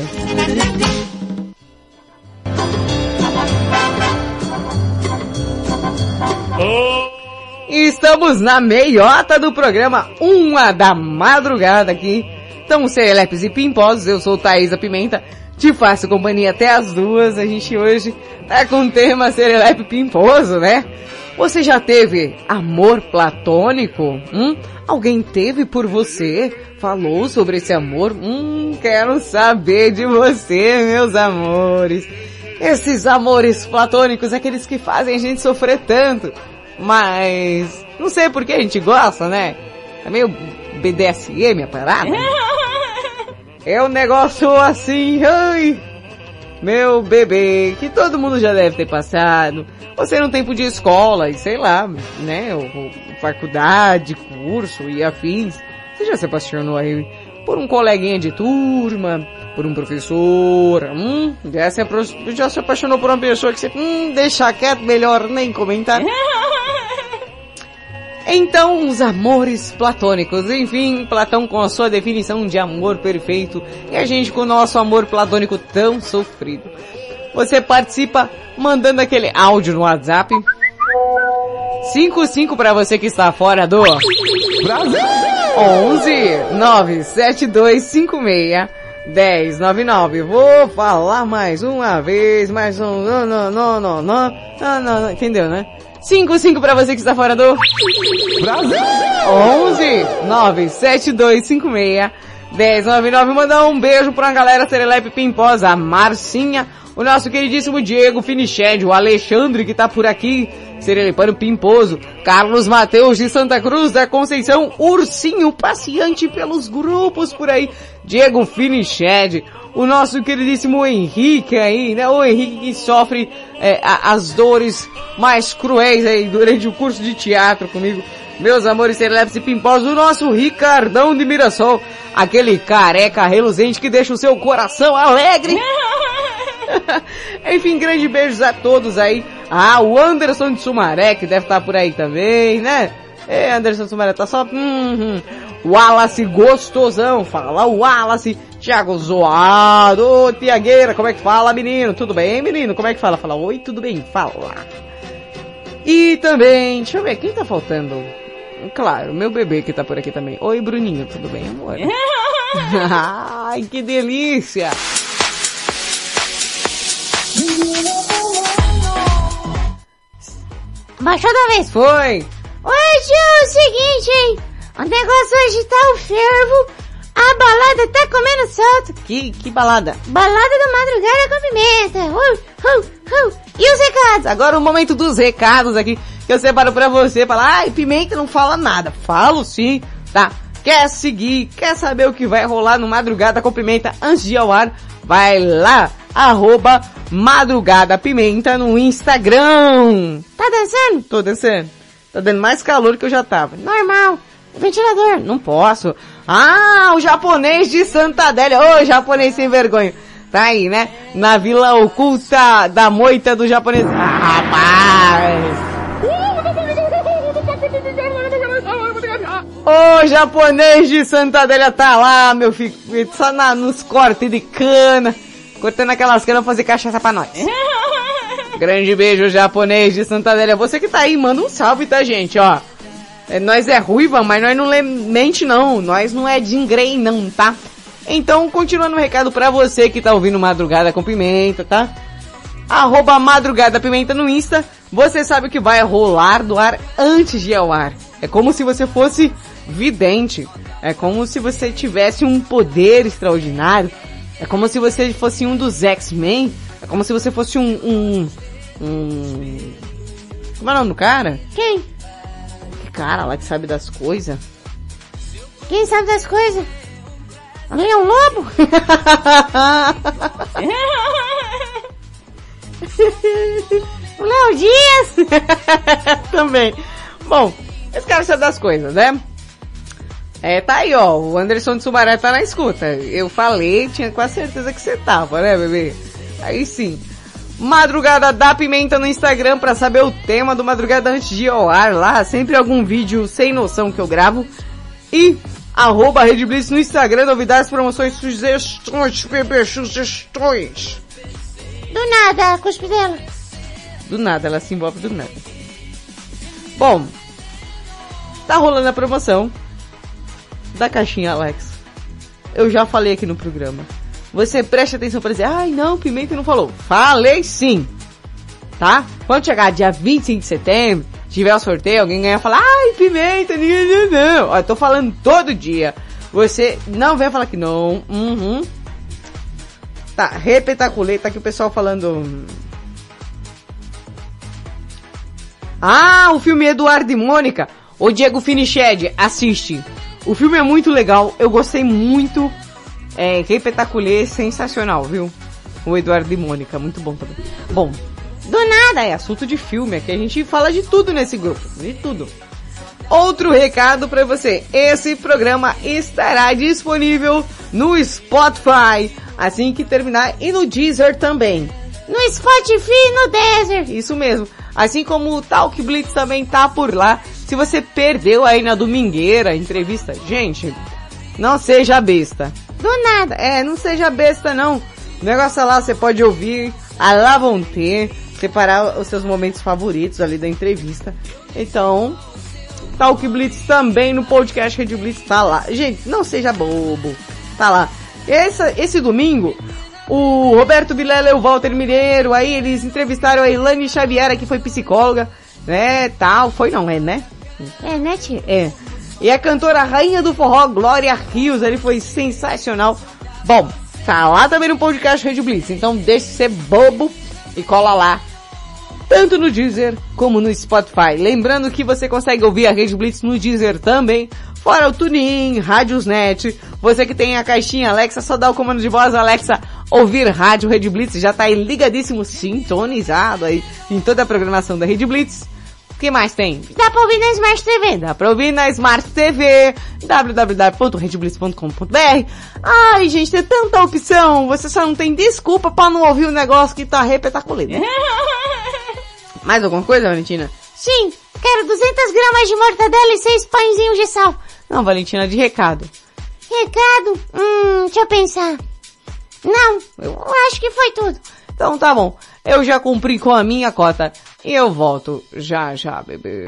Estamos na meiota do programa, uma da madrugada aqui. Então, Celepes e Pimposos, eu sou Thaisa Pimenta, te faço companhia até as duas. A gente hoje tá com o tema Serelepe Pimposo, né? Você já teve amor platônico? Hum? Alguém teve por você? Falou sobre esse amor? Hum, quero saber de você, meus amores. Esses amores platônicos, aqueles que fazem a gente sofrer tanto. Mas não sei por que a gente gosta, né? É meio BDSM a parada. É um negócio assim, ai, meu bebê, que todo mundo já deve ter passado. Você no tempo de escola e sei lá, né, ou, ou faculdade, curso e afins. Você já se apaixonou aí por um coleguinha de turma, por um professor, hum, já se, já se apaixonou por uma pessoa que você, hum, deixa quieto, melhor nem comentar. Então, os amores platônicos. Enfim, Platão com a sua definição de amor perfeito e a gente com o nosso amor platônico tão sofrido. Você participa mandando aquele áudio no WhatsApp. 55 para você que está fora do Brasil. 11 97256 1099. Vou falar mais uma vez, mais um. Não, não, não, não, não. Não, não, não. Entendeu, né? 55 para você que está fora do. Brasil! 11 97256 1099. Mandar um beijo para a galera Serelepe Pimposa, a Marcinha, o nosso queridíssimo Diego Finiched, o Alexandre que tá por aqui Serelepano Pimposo, Carlos Mateus de Santa Cruz da Conceição, Ursinho passeante pelos grupos por aí, Diego Finiched, o nosso queridíssimo Henrique aí, né? O Henrique que sofre é, as dores mais cruéis aí durante o curso de teatro comigo. Meus amores celebres e pimposos, o nosso Ricardão de Mirassol, aquele careca reluzente que deixa o seu coração alegre. Enfim, grandes beijos a todos aí. Ah, o Anderson de Sumaré, que deve estar por aí também, né? É, Anderson de Sumaré tá só... Hum, hum. Wallace gostosão, fala Wallace, Thiago Zoado, ô Tiagueira, como é que fala menino? Tudo bem menino? Como é que fala? Fala oi, tudo bem? Fala. E também, deixa eu ver, quem tá faltando? Claro, meu bebê que tá por aqui também. Oi Bruninho, tudo bem amor? Ai, que delícia! Baixou da vez. Foi! Oi, tio, é o seguinte, hein? O negócio hoje tá o fervo, a balada tá comendo solto. Que, que balada? Balada da madrugada com pimenta. Uh, uh, uh. E os recados? Agora o momento dos recados aqui, que eu separo pra você, falar, ai, Pimenta não fala nada. Falo sim, tá? Quer seguir, quer saber o que vai rolar no Madrugada com Pimenta antes de ir ao ar? Vai lá, arroba Madrugada Pimenta no Instagram. Tá dançando? Tô descendo. Tá dando mais calor que eu já tava. Normal. Ventilador. Não posso. Ah, o japonês de Santa Adélia. Ô, japonês sem vergonha. Tá aí, né? Na vila oculta da moita do japonês. Ah, rapaz! Ô, japonês de Santa Adélia tá lá, meu filho. Só na, nos cortes de cana. Cortando aquelas canas fazer cachaça pra nós. Grande beijo, japonês de Santa Adélia. Você que tá aí, manda um salve, tá, gente, ó. É, nós é ruiva, mas nós não mente não. Nós não é de ingrei não, tá? Então, continuando o recado pra você que tá ouvindo Madrugada com Pimenta, tá? Arroba Madrugada Pimenta no Insta. Você sabe o que vai rolar do ar antes de ir ao ar. É como se você fosse vidente. É como se você tivesse um poder extraordinário. É como se você fosse um dos X-Men. É como se você fosse um, um, um... Como é o nome do cara? Quem? Que cara lá que sabe das coisas. Quem sabe das coisas? Alguém é um lobo? o Léo Dias? Também. Bom, esse cara sabe das coisas, né? É, tá aí, ó. O Anderson de Sumaré tá na escuta. Eu falei, tinha quase certeza que você tava, né, bebê? Aí sim. Madrugada da Pimenta no Instagram pra saber o tema do Madrugada antes de ir ao ar lá. Sempre algum vídeo sem noção que eu gravo. E arroba Rede Blitz no Instagram, novidades, promoções, sugestões, bebê, sugestões. Do nada, cuspe dela. Do nada, ela se envolve do nada. Bom, tá rolando a promoção da caixinha Alex. Eu já falei aqui no programa. Você preste atenção para dizer, ai não, Pimenta não falou. Falei sim. Tá? Quando chegar dia 25 de setembro, tiver o sorteio, alguém ganhar falar, ai Pimenta, ninguém não. Ó, eu tô falando todo dia. Você não vem falar que não. Uhum. Tá, repetaculê, tá aqui o pessoal falando. Ah, o filme Eduardo e Mônica. O Diego Finiched, assiste. O filme é muito legal, eu gostei muito. É, repetaculê, sensacional, viu? O Eduardo e Mônica, muito bom também. Bom, do nada, é assunto de filme, aqui a gente fala de tudo nesse grupo, de tudo. Outro recado para você, esse programa estará disponível no Spotify assim que terminar e no Deezer também. No Spotify e no Deezer. Isso mesmo. Assim como o Talk Blitz também tá por lá. Se você perdeu aí na domingueira a entrevista, gente, não seja besta. Do nada. É, não seja besta não. O negócio lá você pode ouvir a lá vão ter, separar os seus momentos favoritos ali da entrevista. Então, Talk Blitz também no podcast Rede Blitz tá lá. Gente, não seja bobo. Tá lá. Esse domingo, o Roberto Vilela e o Walter Mineiro, aí eles entrevistaram a Ilane Xaviera, que foi psicóloga, né, tal. Foi não, é, né? É, né, tia? É. E a cantora rainha do forró, Glória Rios, ele foi sensacional. Bom, tá lá também no podcast Rede Blitz, então deixe de ser bobo e cola lá. Tanto no Deezer como no Spotify. Lembrando que você consegue ouvir a Rede Blitz no Deezer também. Fora o TuneIn, Rádiosnet. Você que tem a caixinha Alexa, só dá o comando de voz Alexa ouvir Rádio Rede Blitz. Já tá aí ligadíssimo, sintonizado aí em toda a programação da Rede Blitz. O que mais tem? Dá pra ouvir na Smart TV. Dá pra ouvir na Smart TV, www.redblitz.com.br. Ai, gente, tem tanta opção, você só não tem desculpa pra não ouvir o negócio que tá repetaculado. Mais alguma coisa, Valentina? Sim, quero 200 gramas de mortadela e 6 pãezinhos de sal. Não, Valentina, de recado. Recado? Hum, deixa eu pensar. Não, eu acho que foi tudo. Então tá bom, eu já cumpri com a minha cota e eu volto já já, bebê.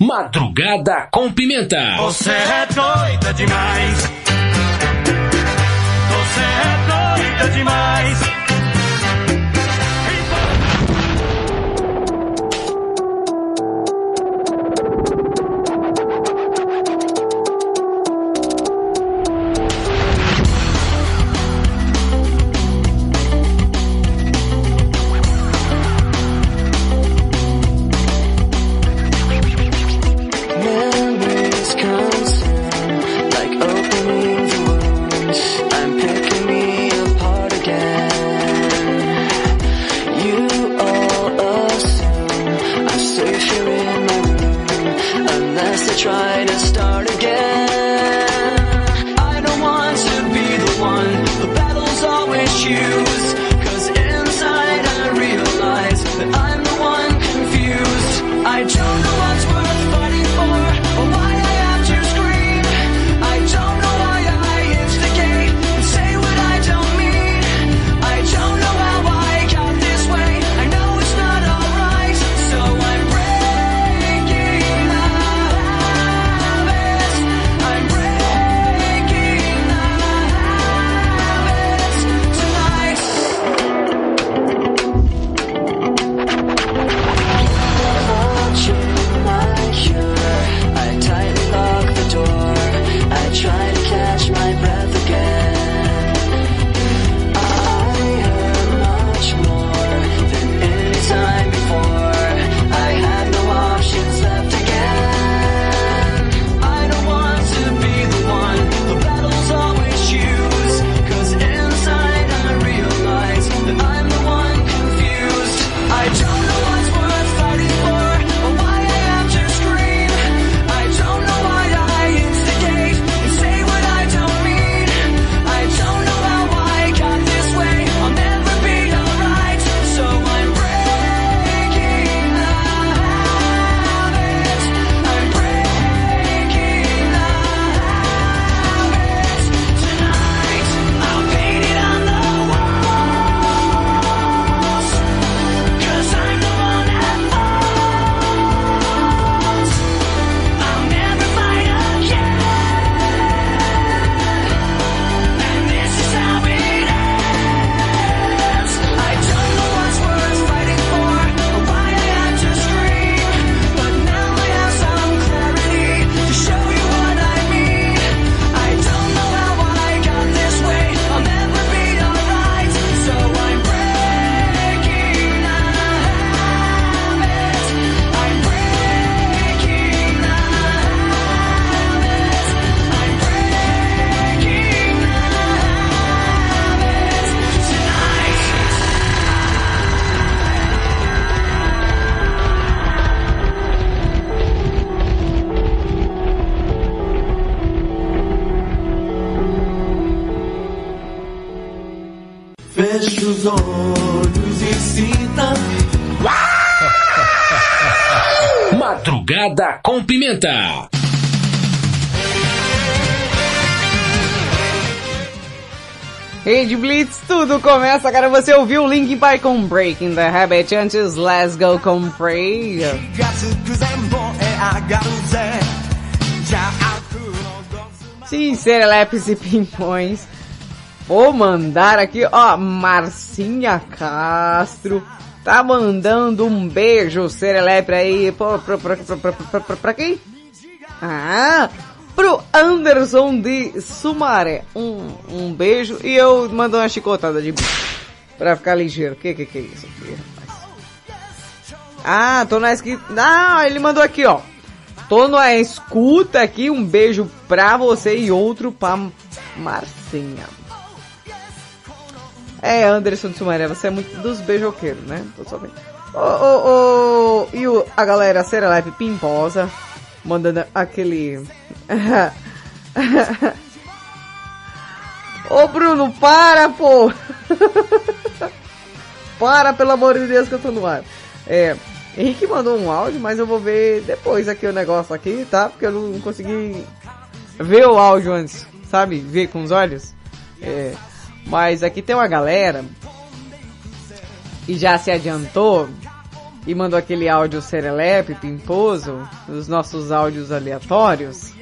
Madrugada com Pimenta. Você é doida demais. Você é doida demais. Madrugada com Pimenta. Rede Blitz, tudo começa. Agora você ouviu o Link Pai com Breaking the Habit. Antes, Let's Go com Pray. Sincera, serelepes e pimpões. Vou mandar aqui, ó, Marcinha Castro. Tá mandando um beijo, serelepe aí. Pra, pra, pra, pra, pra, pra, pra quem? Ah, pro Anderson de Sumaré. Um, um beijo e eu mando uma chicotada de. Pra ficar ligeiro. Que que que é isso aqui, rapaz? Ah, tô na escrita. Ah, ele mandou aqui, ó. Tô na escuta aqui, um beijo pra você e outro pra Marcinha. É, Anderson de Sumaré, você é muito dos beijoqueiros, né? Tô só vendo. Ô, ô, ô, e o, a galera Serelepe Pimposa, mandando aquele... Ô Bruno, para, pô! para, pelo amor de Deus, que eu tô no ar. É, Henrique mandou um áudio, mas eu vou ver depois aqui o negócio aqui, tá? Porque eu não consegui ver o áudio antes, sabe? Ver com os olhos. É, mas aqui tem uma galera e já se adiantou e mandou aquele áudio serelepe, pimposo, os nossos áudios aleatórios.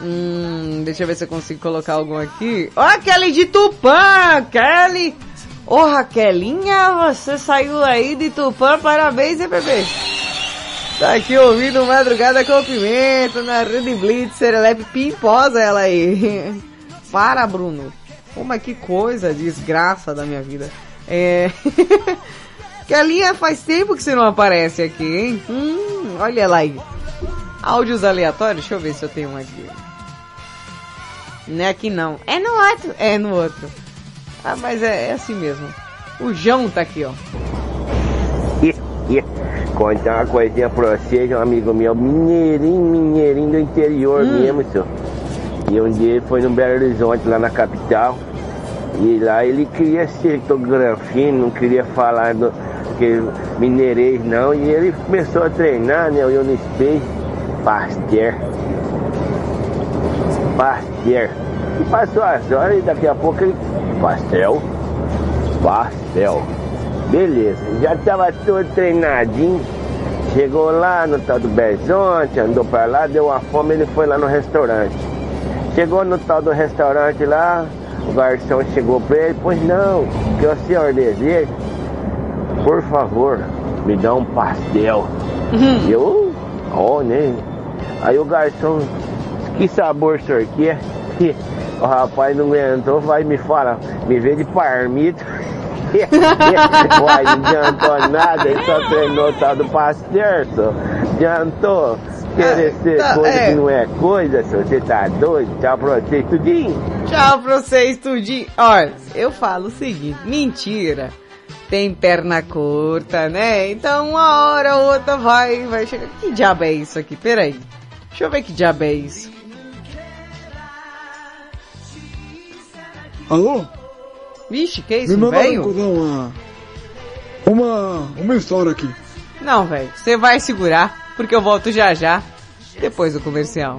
Hum, deixa eu ver se eu consigo colocar algum aqui. Ó, a Kelly de Tupã! Kelly! Ô, Raquelinha, você saiu aí de Tupã, parabéns, hein, bebê? Tá aqui ouvindo Madrugada com Pimenta na Rede Blitz, Serelepe pimposa ela aí. Para, Bruno. Pô, mas que coisa, desgraça da minha vida. É... Kelinha, faz tempo que você não aparece aqui, hein? Hum, olha ela aí. Áudios aleatórios? Deixa eu ver se eu tenho um aqui. Não é aqui não. É no outro. É no outro. Ah, mas é, é assim mesmo. O João tá aqui, ó. Contar uma coisinha pra vocês, um amigo meu, mineirinho, mineirinho do interior mesmo, senhor. E um dia ele foi no Belo Horizonte, lá na capital. E lá ele queria ser grafino, não queria falar do que mineirês não. E ele começou a treinar, né? O Unispace, Pasteur. Pasteur. E passou as horas e daqui a pouco ele. Pastel. Pastel. Beleza, já tava todo treinadinho. Chegou lá no tal do Bezonte, andou pra lá, deu uma fome, ele foi lá no restaurante. Chegou no tal do restaurante lá, o garçom chegou pra ele, pois não, que o senhor deseja? Por favor, me dá um pastel. E eu, ó, né? Aí o garçom, que sabor o senhor quer? O rapaz não aguentou, vai me falar, me vê de parmito. Uai, não adiantou nada, ele só treinou o tal do pastel, só. Adiantou querer Ah, ser tá, coisa é. que não é coisa, só. Você tá doido? Pra você, tudinho. Tchau pra vocês, tudinho. Olha, eu falo o seguinte, mentira. Tem perna curta, né? Então uma hora ou outra vai, vai chegar. Que diabo é isso aqui? Peraí. Deixa eu ver que diabo é isso. Alô? Vixe, que Me isso, mandaram velho? uma, uma, uma história aqui. Não, velho. Você vai segurar, porque eu volto já já, depois do comercial.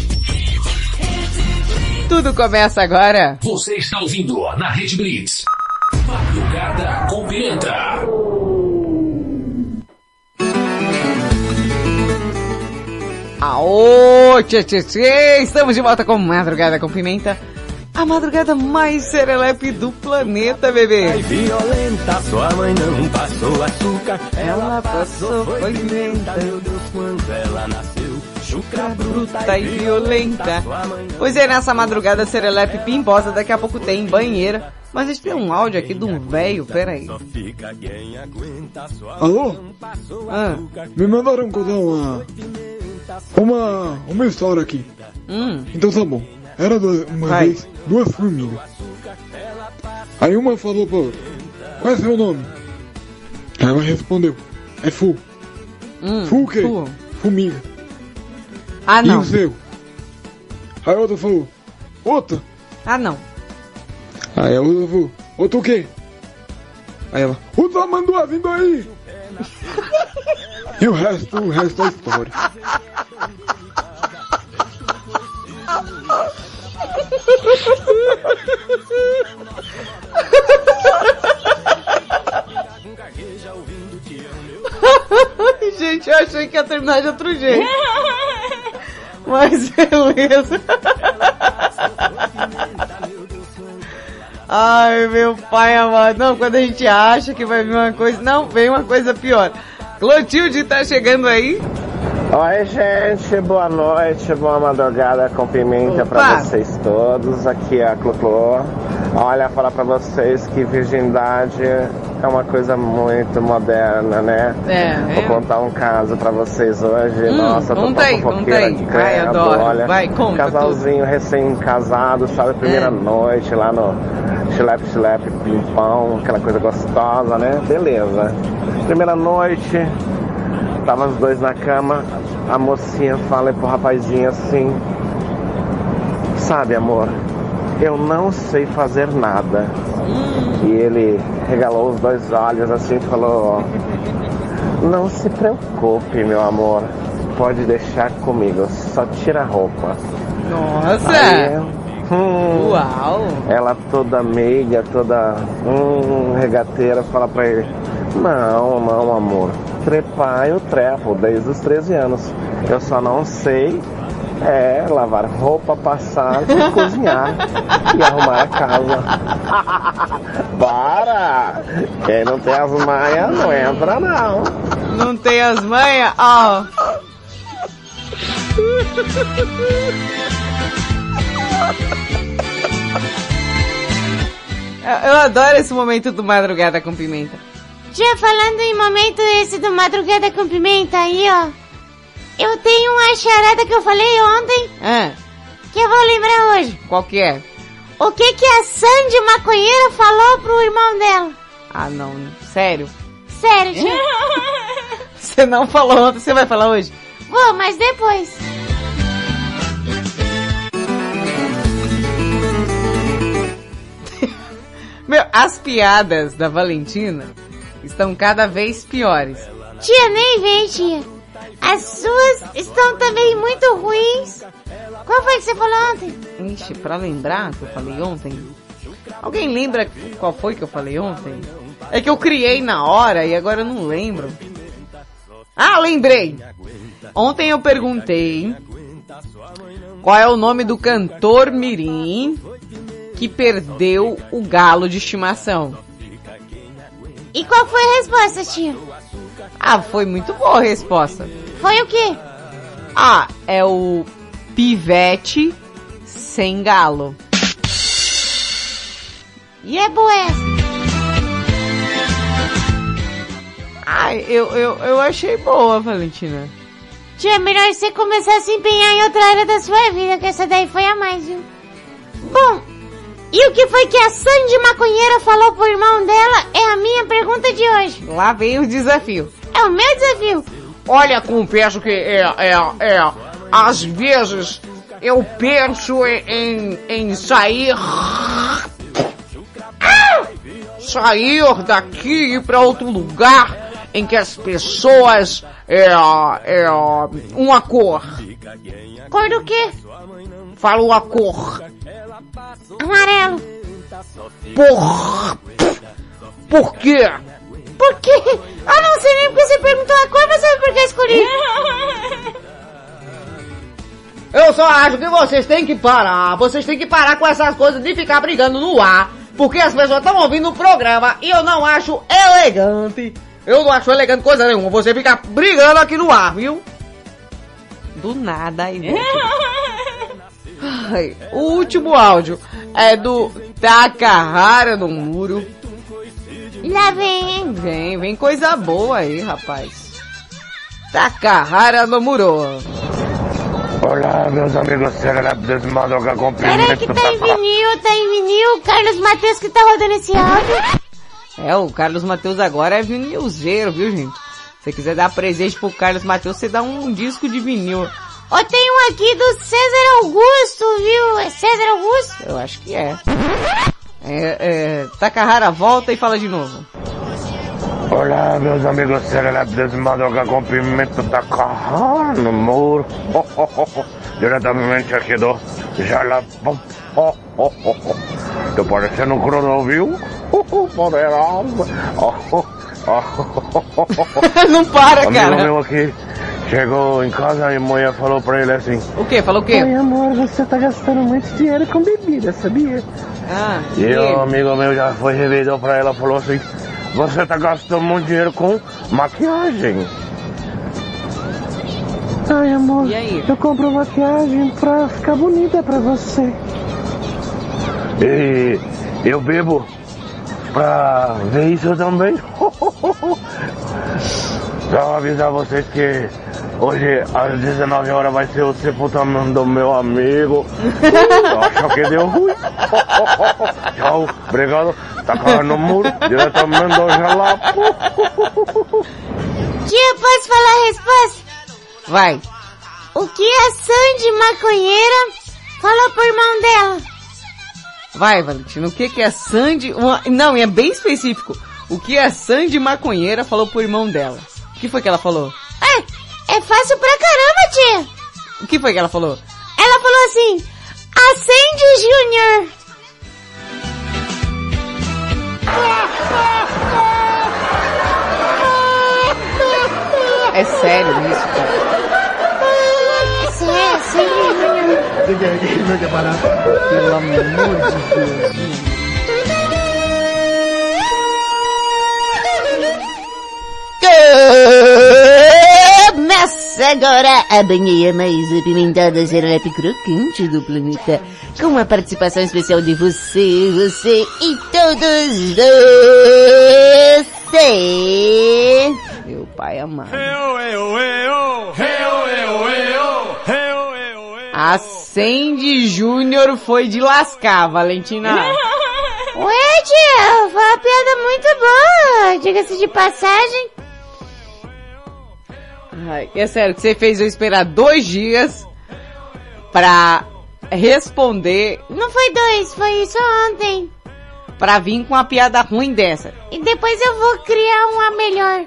Tudo começa agora. Você está ouvindo na Rede Blitz. Madrugada com Pimenta. Aô, tchê, tchê, tchê, estamos de volta com Madrugada com Pimenta. A madrugada mais serelepe do planeta, bebê. violenta, sua mãe não passou açúcar, ela passou foi pimenta, meu Deus, quando ela nasceu, chucra bruta e violenta. Pois é, nessa madrugada serelepe pimposa, daqui a pouco tem banheira. Mas a gente tem um áudio aqui de um velho, peraí. Alô? Ah, Me mandaram contar uma. Uma. Uma história aqui. hum, Então tá bom. Era duas- uma Vai. vez duas formigas. Aí uma falou pra outra: Qual é seu nome? Aí ela respondeu: É Fu. hum. Fu o quê? Fu. Formiga. Ah, E não. o seu? Aí a outra falou: Outra. Ah, não. Aí a outra falou: Outra o quê? Aí ela: O tamanduá vindo aí. e o resto, o resto é história. Gente, eu achei que ia terminar de outro jeito. Mas beleza. Ai, meu pai amado. Não, quando a gente acha que vai vir uma coisa. Não, vem uma coisa pior. Clotilde tá chegando aí. Oi, gente, boa noite, boa madrugada com pimenta pra Opa. vocês todos. Aqui é a Cloclô. Olha, falar pra vocês que virgindade é uma coisa muito moderna, né? É, Vou é. contar um caso pra vocês hoje. Hum, Nossa, tô conta com aí, conta aí. de Ai, credo, adoro. olha. Vai, conta Casalzinho recém-casado, sabe? Primeira É. noite lá no Chilepe Chilepe Pimpão, aquela coisa gostosa, né? Beleza. Primeira noite, Tava os dois na cama, a mocinha fala pro rapazinho assim: Sabe, amor, eu não sei fazer nada. E ele regalou os dois olhos assim e falou: Não se preocupe, meu amor, pode deixar comigo, só tira a roupa. Nossa! Aí, hum, Uau! ela toda meiga, toda hum, regateira, fala pra ele: Não, não, amor. Trepar eu trepo desde os 13 anos. Eu só não sei é lavar roupa, passar e cozinhar e arrumar a casa. Para! Quem não tem as manhas não entra não. Não tem as manhas? Ó. Eu, eu adoro esse momento do Madrugada com Pimenta. Tia, falando em momento esse do Madrugada com Pimenta aí, ó. Eu tenho uma charada que eu falei ontem, Ah, que eu vou lembrar hoje. qual que é? O que que a Sandy maconheira falou pro irmão dela? Ah, não. Sério? Sério, tia. Você não falou ontem, você vai falar hoje? Vou, mas depois. Meu, as piadas da Valentina estão cada vez piores. Tia, nem vem, tia. As suas estão também muito ruins. Qual foi que você falou ontem? Ixi, pra lembrar que eu falei ontem? Alguém lembra qual foi que eu falei ontem? É que eu criei na hora e agora eu não lembro. Ah, lembrei! Ontem eu perguntei qual é o nome do cantor mirim que perdeu o galo de estimação. E qual foi a resposta, tia? Ah, foi muito boa a resposta. Foi o quê? Ah, é o pivete sem galo. E é essa. Ai, eu, eu, eu achei boa, Valentina. Tia, é melhor você começar a se empenhar em outra área da sua vida, que essa daí foi a mais, viu? Bom, e o que foi que a Sandy maconheira falou pro irmão dela é a minha pergunta de hoje. Lá vem o desafio. É o meu desafio. Olha, confesso que é, é, é, às vezes eu penso em, em, em sair, sair daqui e ir para outro lugar em que as pessoas é, é uma cor. Cor do quê? Falo a cor. Amarelo. Por, por quê? Por quê? Ah, não sei nem porque você perguntou a cor, mas sabe por que eu escolhi? Eu só acho que vocês têm que parar. Vocês têm que parar com essas coisas de ficar brigando no ar. Porque as pessoas estão ouvindo o programa e eu não acho elegante. Eu não acho elegante coisa nenhuma. Você ficar brigando aqui no ar, viu? Do nada, aí. Ai, o último áudio é do taca a rara no muro. Lá vem. Vem, vem coisa boa aí, rapaz. Taca a rara no muro. Olá, meus amigos madruga Peraí cumprimento que tá em vinil, tá em vinil. Carlos Matheus que tá rodando esse áudio. É, o Carlos Matheus agora é vinilzeiro, viu, gente? Se você quiser dar presente pro Carlos Matheus, você dá um disco de vinil. Ó, tem um aqui do César Augusto, viu? É César Augusto? Eu acho que é. É, é, Takahara, volta e fala de novo. Olá, meus amigos serelepes, madruga cumprimento da carrara no muro. Diretamente aqui do Jalapão. Tô parecendo um cronovil. Poderoso. Não para, Amigo cara. meu aqui chegou em casa e a mulher falou pra ele assim. O quê? Falou o quê? Oi, amor, você tá gastando muito dinheiro com bebida, sabia? Ah, E o amigo meu já foi revidou pra ela falou assim, você tá gastando muito dinheiro com maquiagem. Ai, amor, E aí? eu compro maquiagem pra ficar bonita pra você. E eu bebo pra ver isso também. Só avisar vocês que hoje às 19 horas vai ser o sepultamento do meu amigo. Acho que deu ruim. Tchau, obrigado. Tá no muro, diretamente do Jalapão. Tia, posso falar a resposta? Vai. O que a Sandy maconheira falou pro irmão dela? Vai, Valentina, o que que a Sandy... uma- Não, é bem específico. O que a Sandy maconheira falou pro irmão dela? O que foi que ela falou? É, é fácil pra caramba, tia. O que foi que ela falou? Ela falou assim, a Sandy Júnior. É sério isso, cara. É, Sandy Júnior. Pelo amor de Deus. agora a banheira mais apimentada serelepe crocante do planeta. Com a participação especial de você, você e todos você. Meu pai amado. A Sandy Júnior foi de lascar, Valentina. Ué, tia, foi uma piada muito boa. Diga-se de passagem. Ai, é sério, que você fez eu esperar dois dias pra responder, Não foi dois, foi só ontem. pra vir com uma piada ruim dessa. E depois eu vou criar uma melhor.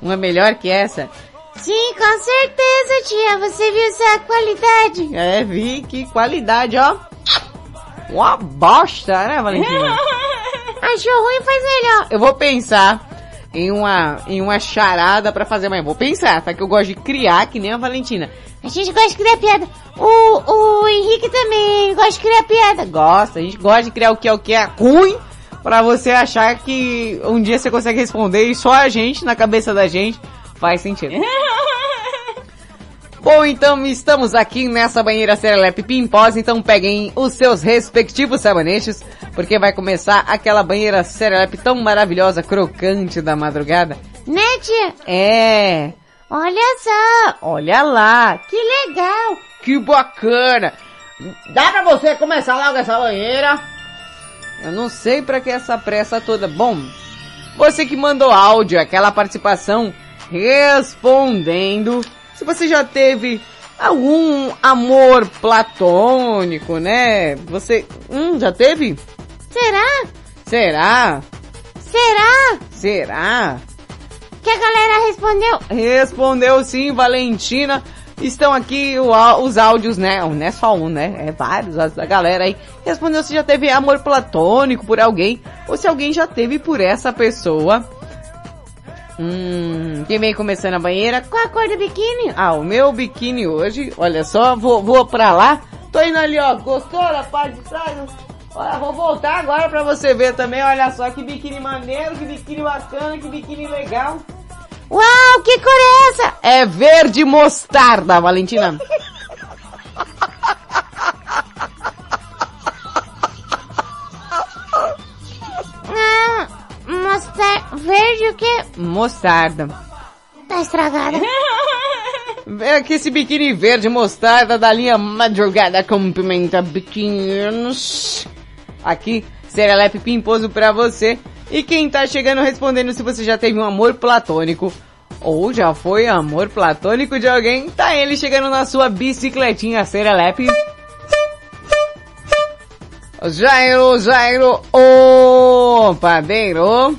Uma melhor que essa? Sim, com certeza, tia. Você viu essa qualidade? É, vi que qualidade, ó. Uma bosta, né, Valentina? Achou ruim, faz melhor. Eu vou pensar em uma, em uma charada pra fazer amanhã. Vou pensar, tá? Que eu gosto de criar que nem a Valentina. A gente gosta de criar piada. O, o Henrique também gosta de criar piada. Gosta, a gente gosta de criar o que é o que é ruim pra você achar que um dia você consegue responder e só a gente, na cabeça da gente, faz sentido. Bom, então estamos aqui nessa banheira Serelepe Pimpós, então peguem os seus respectivos sabonetes, porque vai começar aquela banheira Serelepe tão maravilhosa, crocante da madrugada. Né, tia? É, Olha só. olha lá, Que legal. que bacana. Dá pra você começar logo essa banheira? Eu não sei pra que essa pressa toda. Bom, você que mandou áudio, aquela participação respondendo. Se você já teve algum amor platônico, né? Você, hum, já teve? Será? Será? Será? Será? Que a galera respondeu? Respondeu sim, Valentina. Estão aqui o os áudios, né? Não é só um, né? É vários áudios da galera aí. Respondeu se já teve amor platônico por alguém ou se alguém já teve por essa pessoa. Hum, quem vem começando a banheira? Qual a cor do biquíni? Ah, o meu biquíni hoje, olha só, vou, vou pra lá. Tô indo ali, ó. Gostou da parte de trás? Olha, vou voltar agora pra você ver também. Olha só que biquíni maneiro, que biquíni bacana, que biquíni legal. Uau, que cor é essa? É verde mostarda, Valentina. ah, mostarda. Verde o quê? Mostarda. Tá estragada. Vem que esse biquíni verde mostarda da linha madrugada com pimenta biquinhos Aqui, Serelepe Pimposo pra você. E quem tá chegando respondendo se você já teve um amor platônico ou já foi amor platônico de alguém, tá ele chegando na sua bicicletinha Serelepe. Jairo, Jairo, o padeiro.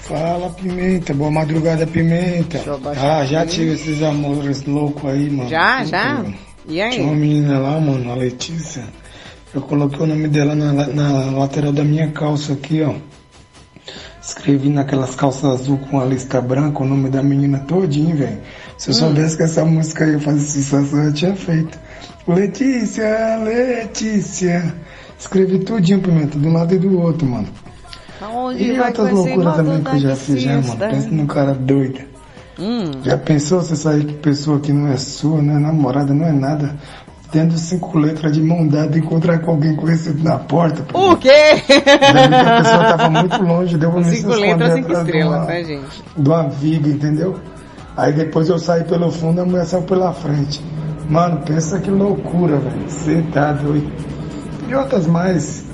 Fala, Pimenta. Boa madrugada, Pimenta. Ah, já tive esses amores loucos aí, mano. Já, já? E aí? Tinha uma menina lá, mano, a Letícia. Eu coloquei o nome dela na, na lateral da minha calça aqui, ó. Escrevi naquelas calças azul com a lista branca o nome da menina todinho, velho. Se eu Hum. soubesse que essa música ia fazer sucesso, eu já tinha feito. Letícia, Letícia. Escrevi tudinho, Pimenta, de um lado e do outro, mano. Aonde E outras loucuras também que eu já fiz, já, mano. fiesta? Pensa num cara doido. Hum. Já pensou você sair com pessoa que não é sua, não é namorada, não é nada, tendo cinco letras de mão dada encontrar com alguém conhecido na porta? O quê? A pessoa tava muito longe, deu pra Cinco letras, cinco estrelas, uma- né, gente? uma viga, entendeu? Aí depois eu saí pelo fundo, a mulher saiu pela frente. Mano, pensa que loucura, velho. Você tá doido. E outras mais.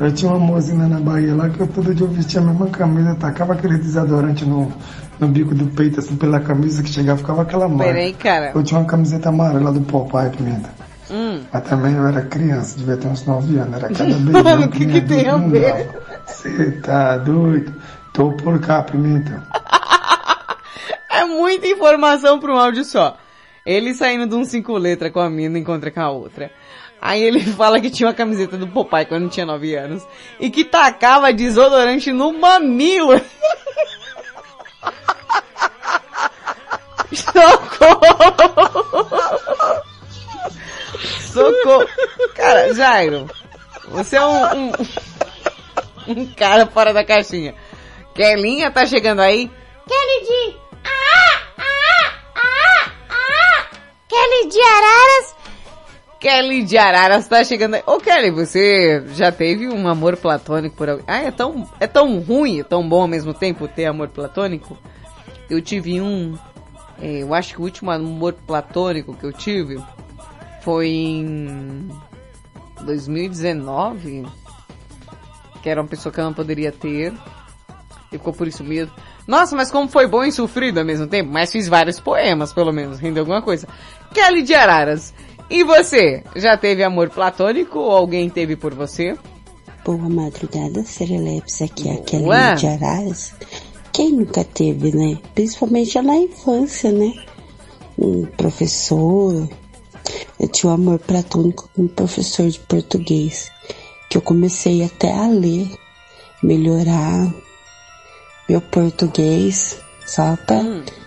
Eu tinha uma mozinha na Bahia lá que eu todo dia eu vestia a mesma camisa, tacava aquele desodorante no, no bico do peito, assim, pela camisa que chegava, ficava aquela marca. Peraí, cara. Eu tinha uma camiseta amarela do Popeye Pimenta. Hum. Mas também eu era criança, devia ter uns 9 anos, era cada beijão Mano, o que que tem a ver? Você tá doido? Tô por cá, Pimenta. É muita informação pra um áudio só. Ele saindo de um cinco letras com a mina encontra com a outra. Aí ele fala que tinha uma camiseta do Popeye quando tinha 9 anos. E que tacava desodorante no mamilo. Socorro! Socorro! Cara, Jairo, você é um, um, um cara fora da caixinha. Kelinha tá chegando aí? Kelly de... Ah, ah, ah, ah. Kelly de Araras. Kelly de Araras tá chegando aí. Ô Kelly, você já teve um amor platônico por alguém? Ah, é tão, é tão ruim, é tão bom ao mesmo tempo ter amor platônico? Eu tive um, é, eu acho que o último amor platônico que eu tive foi em 2019, que era uma pessoa que eu não poderia ter, e ficou por isso mesmo. Nossa, mas como foi bom e sofrido ao mesmo tempo, mas fiz vários poemas, pelo menos, rendeu alguma coisa. Kelly de Araras, e você? Já teve amor platônico ou alguém teve por você? Boa madrugada, Serelepes. Aqui é a. Kelly de Araras. Quem nunca teve, né? Principalmente na infância, né? Um professor. Eu tinha um amor platônico com um professor de português. Que eu comecei até a ler, melhorar meu português, só pra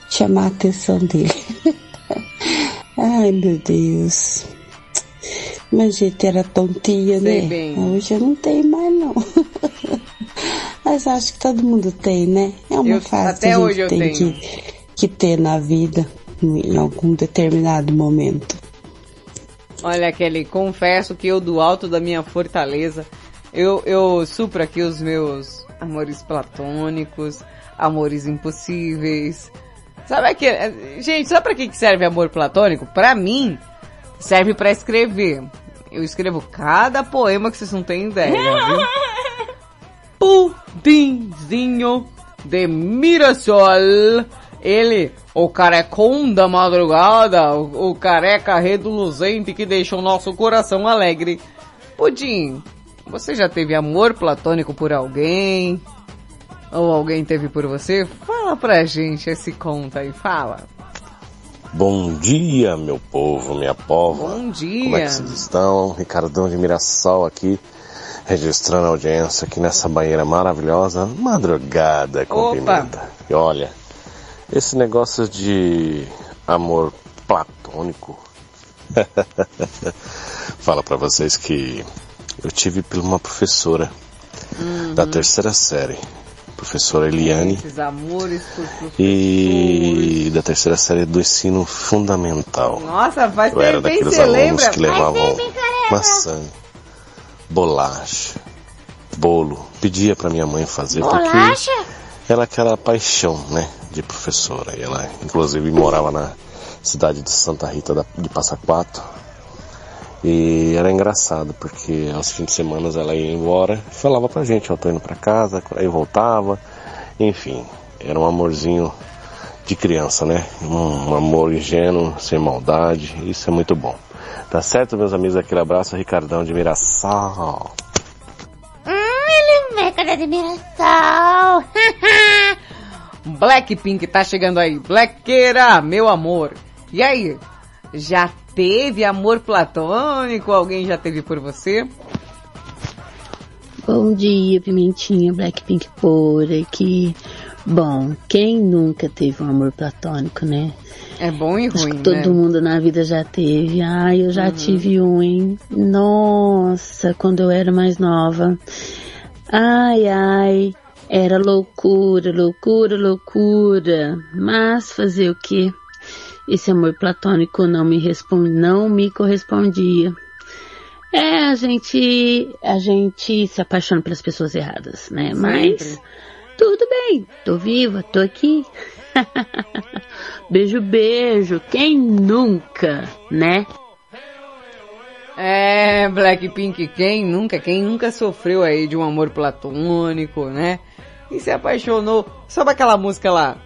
chamar a atenção dele. Ai, meu Deus. Meu jeito era tontinha, Sei né? bem. Hoje eu não tenho mais, não. Mas acho que todo mundo tem, né? É uma Eu- fase que a gente tem tenho. que, que ter na vida, em algum determinado momento. Olha, Kelly, confesso que eu do alto da minha fortaleza, eu, eu supro aqui os meus amores platônicos, amores impossíveis. Sabe aquele... Gente, sabe pra que serve amor platônico? Pra mim, serve pra escrever. Eu escrevo cada poema que vocês não têm ideia, viu? Pudinzinho de Mirassol. Ele, o carecão da madrugada, o, o careca reduluzente que deixa o nosso coração alegre. Pudim, você já teve amor platônico por alguém? Ou alguém teve por você? Fala pra gente esse conto aí, fala. Bom dia, meu povo, minha pova. Bom dia. Como é que vocês estão? Ricardão de Mirassol aqui, registrando a audiência aqui nessa banheira maravilhosa, madrugada com Opa. pimenta. E olha, esse negócio de amor platônico, fala pra vocês que eu tive por uma professora Uhum. da terceira série, professora Eliane, Esses amores por professores. e da terceira série do ensino fundamental. Nossa, faz Eu era daqueles Você alunos lembra? que levavam maçã, bolacha, bolo. Pedia pra minha mãe fazer Bolacha? porque ela que era paixão, né, de professora. Ela, inclusive, morava na cidade de Santa Rita de Passa Quatro. E era engraçado, porque aos fins de semana ela ia embora e falava pra gente, ó, tô indo pra casa, aí voltava, enfim, era um amorzinho de criança, né? Um amor ingênuo, sem maldade, isso é muito bom. Tá certo, meus amigos? Aquele abraço, Ricardão de Mirassol. Hum, ele vem com a admiração. Blackpink tá chegando aí. Blackera, meu amor. E aí? Já teve amor platônico? Alguém já teve por você? Bom dia, Pimentinha, Blackpink por aqui. Bom, quem nunca teve um amor platônico, né? É bom e Acho ruim, que todo né? mundo na vida já teve. Ai, eu já Uhum. tive um, hein? Nossa, quando eu era mais nova. Ai, ai, era loucura, loucura, loucura. Mas fazer o quê? Esse amor platônico não me responde, não me correspondia. É, a gente, a gente se apaixona pelas pessoas erradas, né? Mas Sempre. tudo bem, tô viva, tô aqui. beijo, beijo. Quem nunca, né? É, Blackpink, quem nunca, quem nunca sofreu aí de um amor platônico, né? E se apaixonou. Sabe aquela música lá?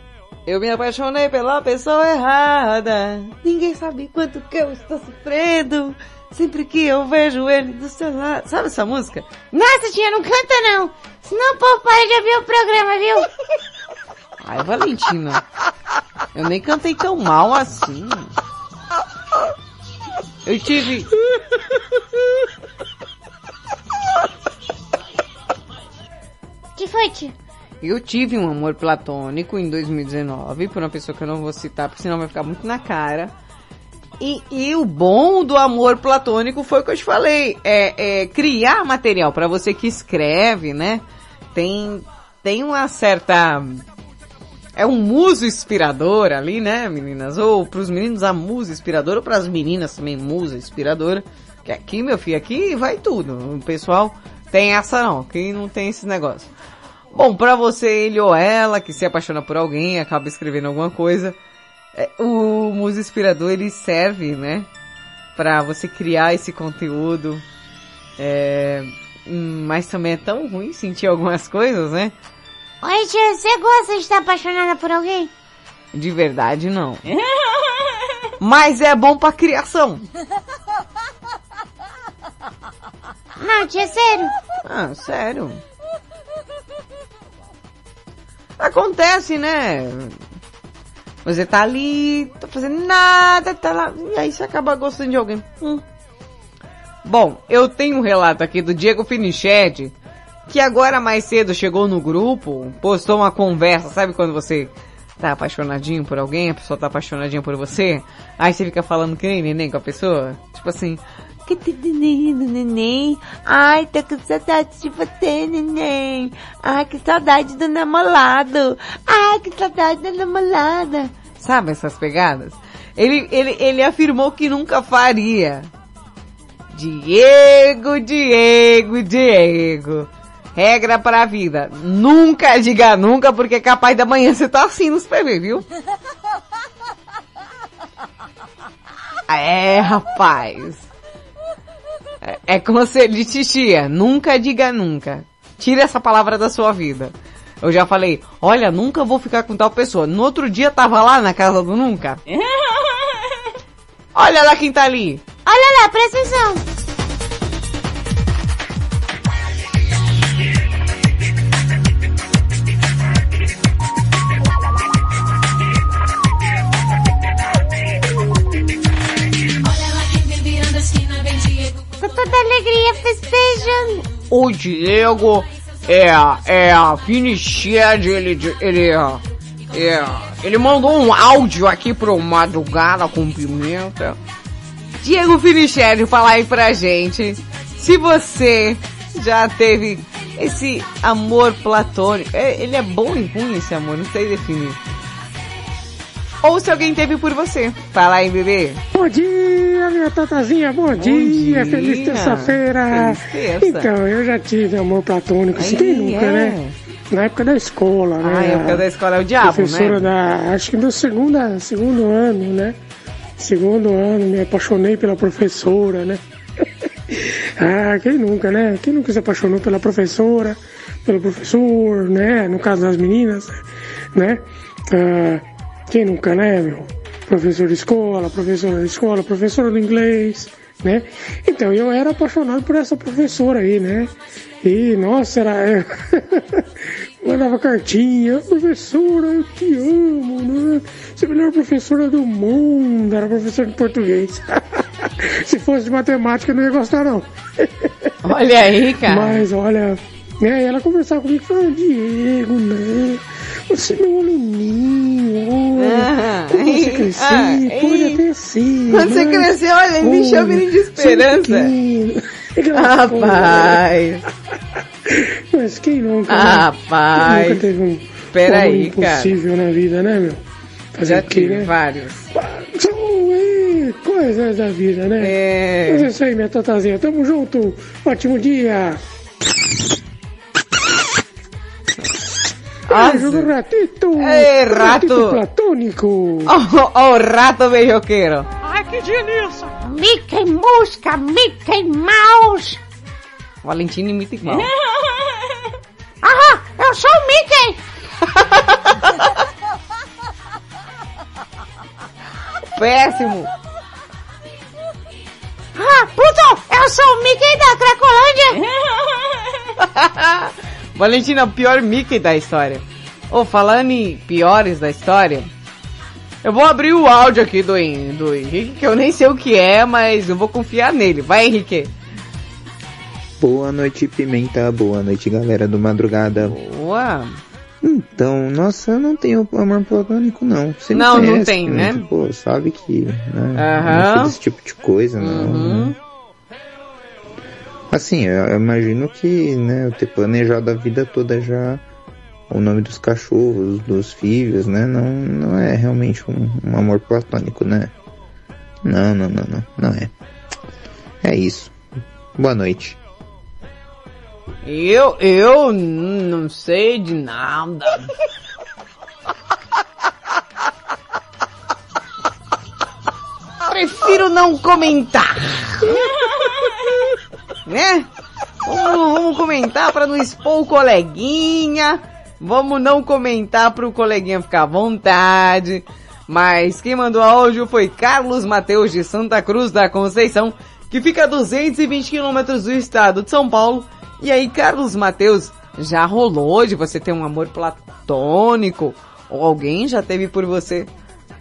Eu me apaixonei pela pessoa errada. Ninguém sabe quanto que eu estou sofrendo. Sempre que eu vejo ele do seu lado. Sabe essa música? Nossa, tia, não canta não. Senão o povo para de ouvir o programa, viu? Ai, Valentina. Eu nem cantei tão mal assim. Eu tive. que foi, tia? Eu tive um amor platônico em 2019 por uma pessoa que eu não vou citar, porque senão vai ficar muito na cara. E, e o bom do amor platônico foi o que eu te falei, é, é criar material para você que escreve, né? Tem tem uma certa é um muso inspirador ali, né, meninas? Ou pros meninos a musa inspiradora, ou pras meninas também musa inspiradora. Que aqui, meu filho, aqui vai tudo. O pessoal tem essa não, que não tem esse negócio. Bom, pra você, ele ou ela, que se apaixona por alguém, acaba escrevendo alguma coisa, é, o muso inspirador, ele serve, né, pra você criar esse conteúdo. É, hum, mas também é tão ruim sentir algumas coisas, né? Oi, tia, você gosta de estar apaixonada por alguém? De verdade, não. Mas é bom pra criação. Não, tia, sério. Ah, sério. Acontece, né? Você tá ali, tá fazendo nada, tá lá, e aí você acaba gostando de alguém. Hum. Bom, eu tenho um relato aqui do Diego Finiched, que agora mais cedo chegou no grupo, postou uma conversa, sabe quando você tá apaixonadinho por alguém, a pessoa tá apaixonadinha por você, aí você fica falando que nem neném com a pessoa, tipo assim, que neném. Ai, tô com saudade de você, neném. Ai, que saudade do namorado. Ai, que saudade da namorada. Sabe essas pegadas? Ele, ele, ele afirmou que nunca faria. Diego, Diego, Diego. Regra pra vida. Nunca diga nunca, porque é capaz da manhã você tá assim nos PV, viu? É, rapaz. É, é conselho de titia. Nunca diga nunca. Tira essa palavra da sua vida. Eu já falei, olha, nunca vou ficar com tal pessoa. No outro dia tava lá na casa do nunca. Olha lá quem tá ali. Olha lá, presta atenção. Toda alegria, festejando. O Diego é, é a Finiched, ele, ele, é, ele mandou um áudio aqui pro Madrugada com Pimenta. Diego Finiched, fala aí pra gente se você já teve esse amor platônico. É, ele é bom e ruim esse amor, não sei definir. Ou se alguém teve por você. Fala aí, bebê. Bom dia, minha tatazinha, bom, dia, dia. feliz terça-feira. Terça. Então, eu já tive amor platônico, Aí, quem nunca, é. né? Na época da escola, né? Ah, a época da escola é o diabo, Professora né? da. Acho que do segunda, segundo ano, né? Segundo ano, me apaixonei pela professora, né? ah, quem nunca, né? Quem nunca se apaixonou pela professora, pelo professor, né? No caso das meninas, né? Ah, quem nunca, né, meu? Professor de escola, professora de escola, professora de inglês, né? Então eu era apaixonado por essa professora aí, né? E, nossa, era. Mandava cartinha, professora, eu te amo, né? Você é a melhor professora do mundo, era professora de português. Se fosse de matemática, eu não ia gostar, não. Olha aí, cara. Mas olha, né, ela conversava comigo e falava, Diego, né? Você é meu aluninho, olha, Ah, quando você crescer, ah, pode ei. até ser. Quando você né? crescer, olha, ele me chama de esperança. pequeno. Aquela Rapaz. Mas quem nunca, né? Rapaz. Quem nunca teve um Peraí, impossível na vida, né, meu? Fazer Já o quê, tive né? vários. São é, coisas da vida, né? É. Mas é isso aí, minha tatazinha. Tamo junto. Ótimo dia. Beijo do ratito. Ei, rato. platônico. Ó, ó, o rato beijoqueiro. Ai, que delícia. Mickey Musca, Mickey Mouse. Valentina imita igual. Aham, eu sou o Mickey. Péssimo. Ah, puto, eu sou o Mickey da Cracolândia. Valentina, o pior Mickey da história. Ô, falando em piores da história, eu vou abrir o áudio aqui do, do Henrique, que eu nem sei o que é, mas eu vou confiar nele. Vai, Henrique. Boa noite, Pimenta. Boa noite, galera do Madrugada. Boa. Então, nossa, eu não tenho amor platônico, não. Você Não, não tem, né? Pimenta, Pô, sabe que, né? Aham. Não desse tipo de coisa, não. Uhum. né? Assim, eu, imagino que, né, eu ter planejado a vida toda já o nome dos cachorros, dos filhos, né? Não, não é realmente um, um amor platônico, né? Não, não, não, não, não é. É isso. Boa noite. Eu, eu não sei de nada. Prefiro não comentar. né? Vamos, vamos comentar para não expor o coleguinha. Vamos não comentar para o coleguinha ficar à vontade. Mas quem mandou áudio foi Carlos Mateus de Santa Cruz da Conceição, que fica a 220 quilômetros do estado de São Paulo. E aí, Carlos Mateus, já rolou de você ter um amor platônico? Ou alguém já teve por você?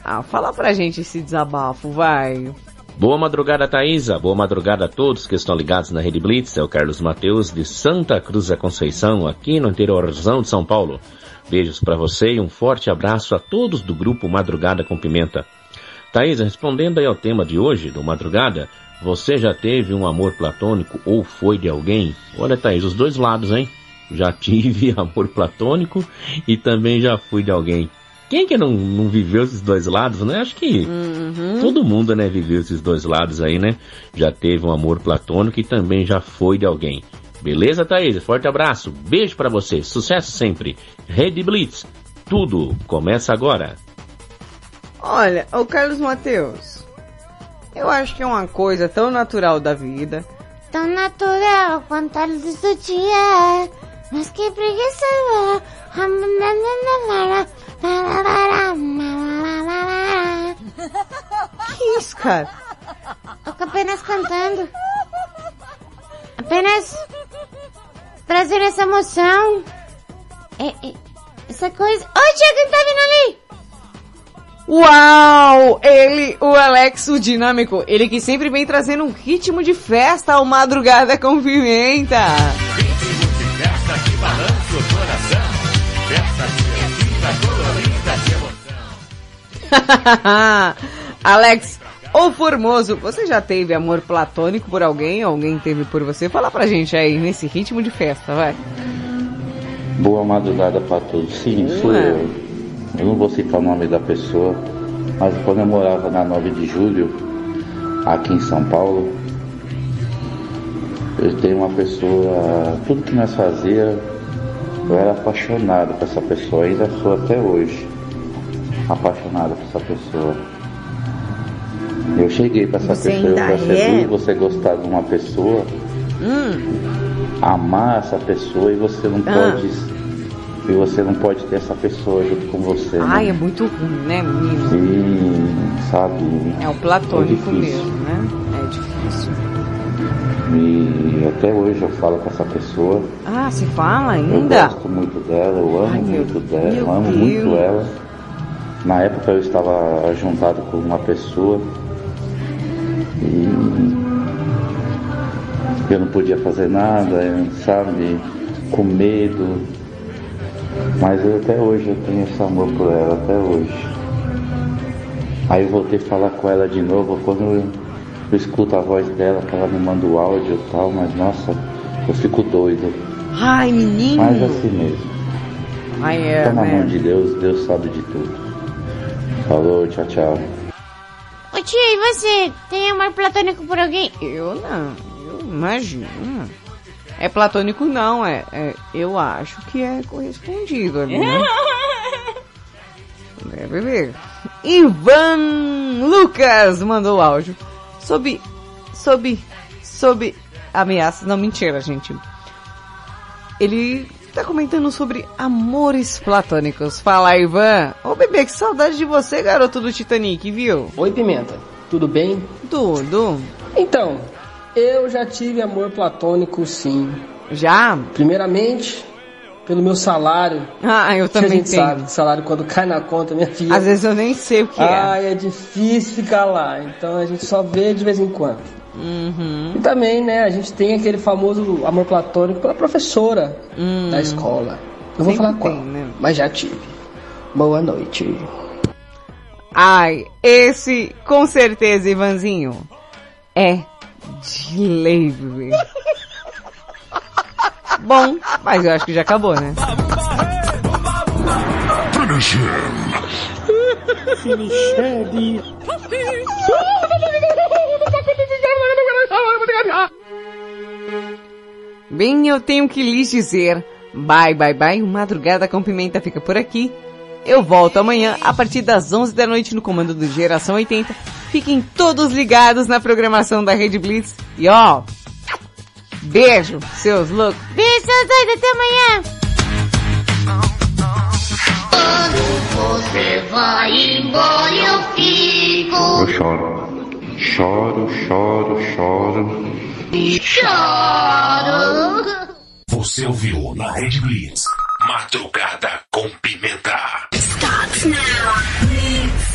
Ah, fala pra gente esse desabafo, vai. Boa madrugada, Thaisa. Boa madrugada a todos que estão ligados na Rede Blitz. É o Carlos Mateus de Santa Cruz da Conceição, aqui no interiorzão de São Paulo. Beijos para você e um forte abraço a todos do grupo Madrugada com Pimenta. Thaisa, respondendo aí ao tema de hoje, do Madrugada, você já teve um amor platônico ou foi de alguém? Olha, Thaís, os dois lados, hein? Já tive amor platônico e também já fui de alguém. Quem que não, não viveu esses dois lados, né? Acho que todo mundo, né, viveu esses dois lados aí, né? Já teve um amor platônico e também já foi de alguém. Beleza, Thaís? Forte abraço. Beijo pra você. Sucesso sempre. Rede Blitz. Tudo começa agora. Olha, o Carlos Mateus, eu acho que é uma coisa tão natural da vida. Tão natural quanto a luz do dia. Mas que preguiça. Que isso, cara? Tô apenas cantando. Apenas trazer essa emoção. É, é, essa coisa. Oi, Tia, quem tá vindo ali? Uau! Ele, o Alex, o dinâmico, ele que sempre vem trazendo um ritmo de festa ao Madrugada com Pimenta. Festa que balança o coração. Festa criativa, colorida de emoção. Alex, ô Formoso, você já teve amor platônico por alguém? Alguém teve por você? Fala pra gente aí, nesse ritmo de festa, vai. Boa madrugada para todos. Sim, sou eu. Eu não vou citar o nome da pessoa, mas quando eu morava na 9 de julho, aqui em São Paulo, eu tenho uma pessoa, tudo que nós fazia Eu era apaixonado por essa pessoa, ainda sou até hoje. Apaixonado por essa pessoa. Eu cheguei pra essa Você pessoa, eu falei, é? "Lu, você gostar de uma pessoa, Hum. amar essa pessoa e você não Ah. pode. E você não pode ter essa pessoa junto com você. né? Ai, é muito ruim, né, menino? E, sabe? É o platônico é mesmo, né? É difícil. E até hoje eu falo com essa pessoa. Ah, se fala Eu ainda? gosto muito dela, eu amo Ai, muito dela, eu amo Deus. muito ela. Na época eu estava juntado com uma pessoa e eu não podia fazer nada, eu, sabe, com medo. Mas eu, até hoje eu tenho esse amor por ela, até hoje. Aí eu voltei a falar com ela de novo quando eu, escuto a voz dela, que ela me manda o áudio e tal, mas nossa, eu fico doido. Ai, menino. Mas assim mesmo. Ai, é, Tá na mão né? de Deus, Deus sabe de tudo. Falou, tchau, tchau. Ô tio, e você? Tem amor platônico por alguém? Eu não, eu imagino. É platônico não, é, é- eu acho que é correspondido ali, né? É, bebê. Ivan Lucas mandou o áudio. Sob, sob, sob ameaça. Não, mentira, gente. Ele tá comentando sobre amores platônicos. Fala, Ivan. Ô, bebê, que saudade de você, garoto do Titanic, viu? Oi, Pimenta. Tudo bem? Tudo. Então, eu já tive amor platônico, sim. Já? Primeiramente, pelo meu salário. Ah, eu Que a também gente tenho. sabe, salário quando cai na conta, minha filha. Às vezes eu nem sei o que é. Ai, é difícil ficar lá. Então a gente só vê de vez em quando. Uhum. E também, né, a gente tem aquele famoso amor platônico pela professora da escola. Não vou Sempre falar tem, qual, né? mas já tive. Boa noite. Ai, esse, com certeza, Ivanzinho, é de bebê. Bom, mas eu acho que já acabou, né? Bem, eu tenho que lhes dizer, bye, bye, bye, Madrugada com Pimenta fica por aqui. Eu volto amanhã a partir das 11 da noite no comando do Geração 80. Fiquem todos ligados na programação da Rede Blitz. E ó, Beijo, seus loucos. Beijo, seus doidos. Até amanhã. Quando você vai embora, eu fico. Eu choro. Choro, choro, choro. Choro. Você ouviu na Red Blitz. Madrugada com Pimenta. Stop now.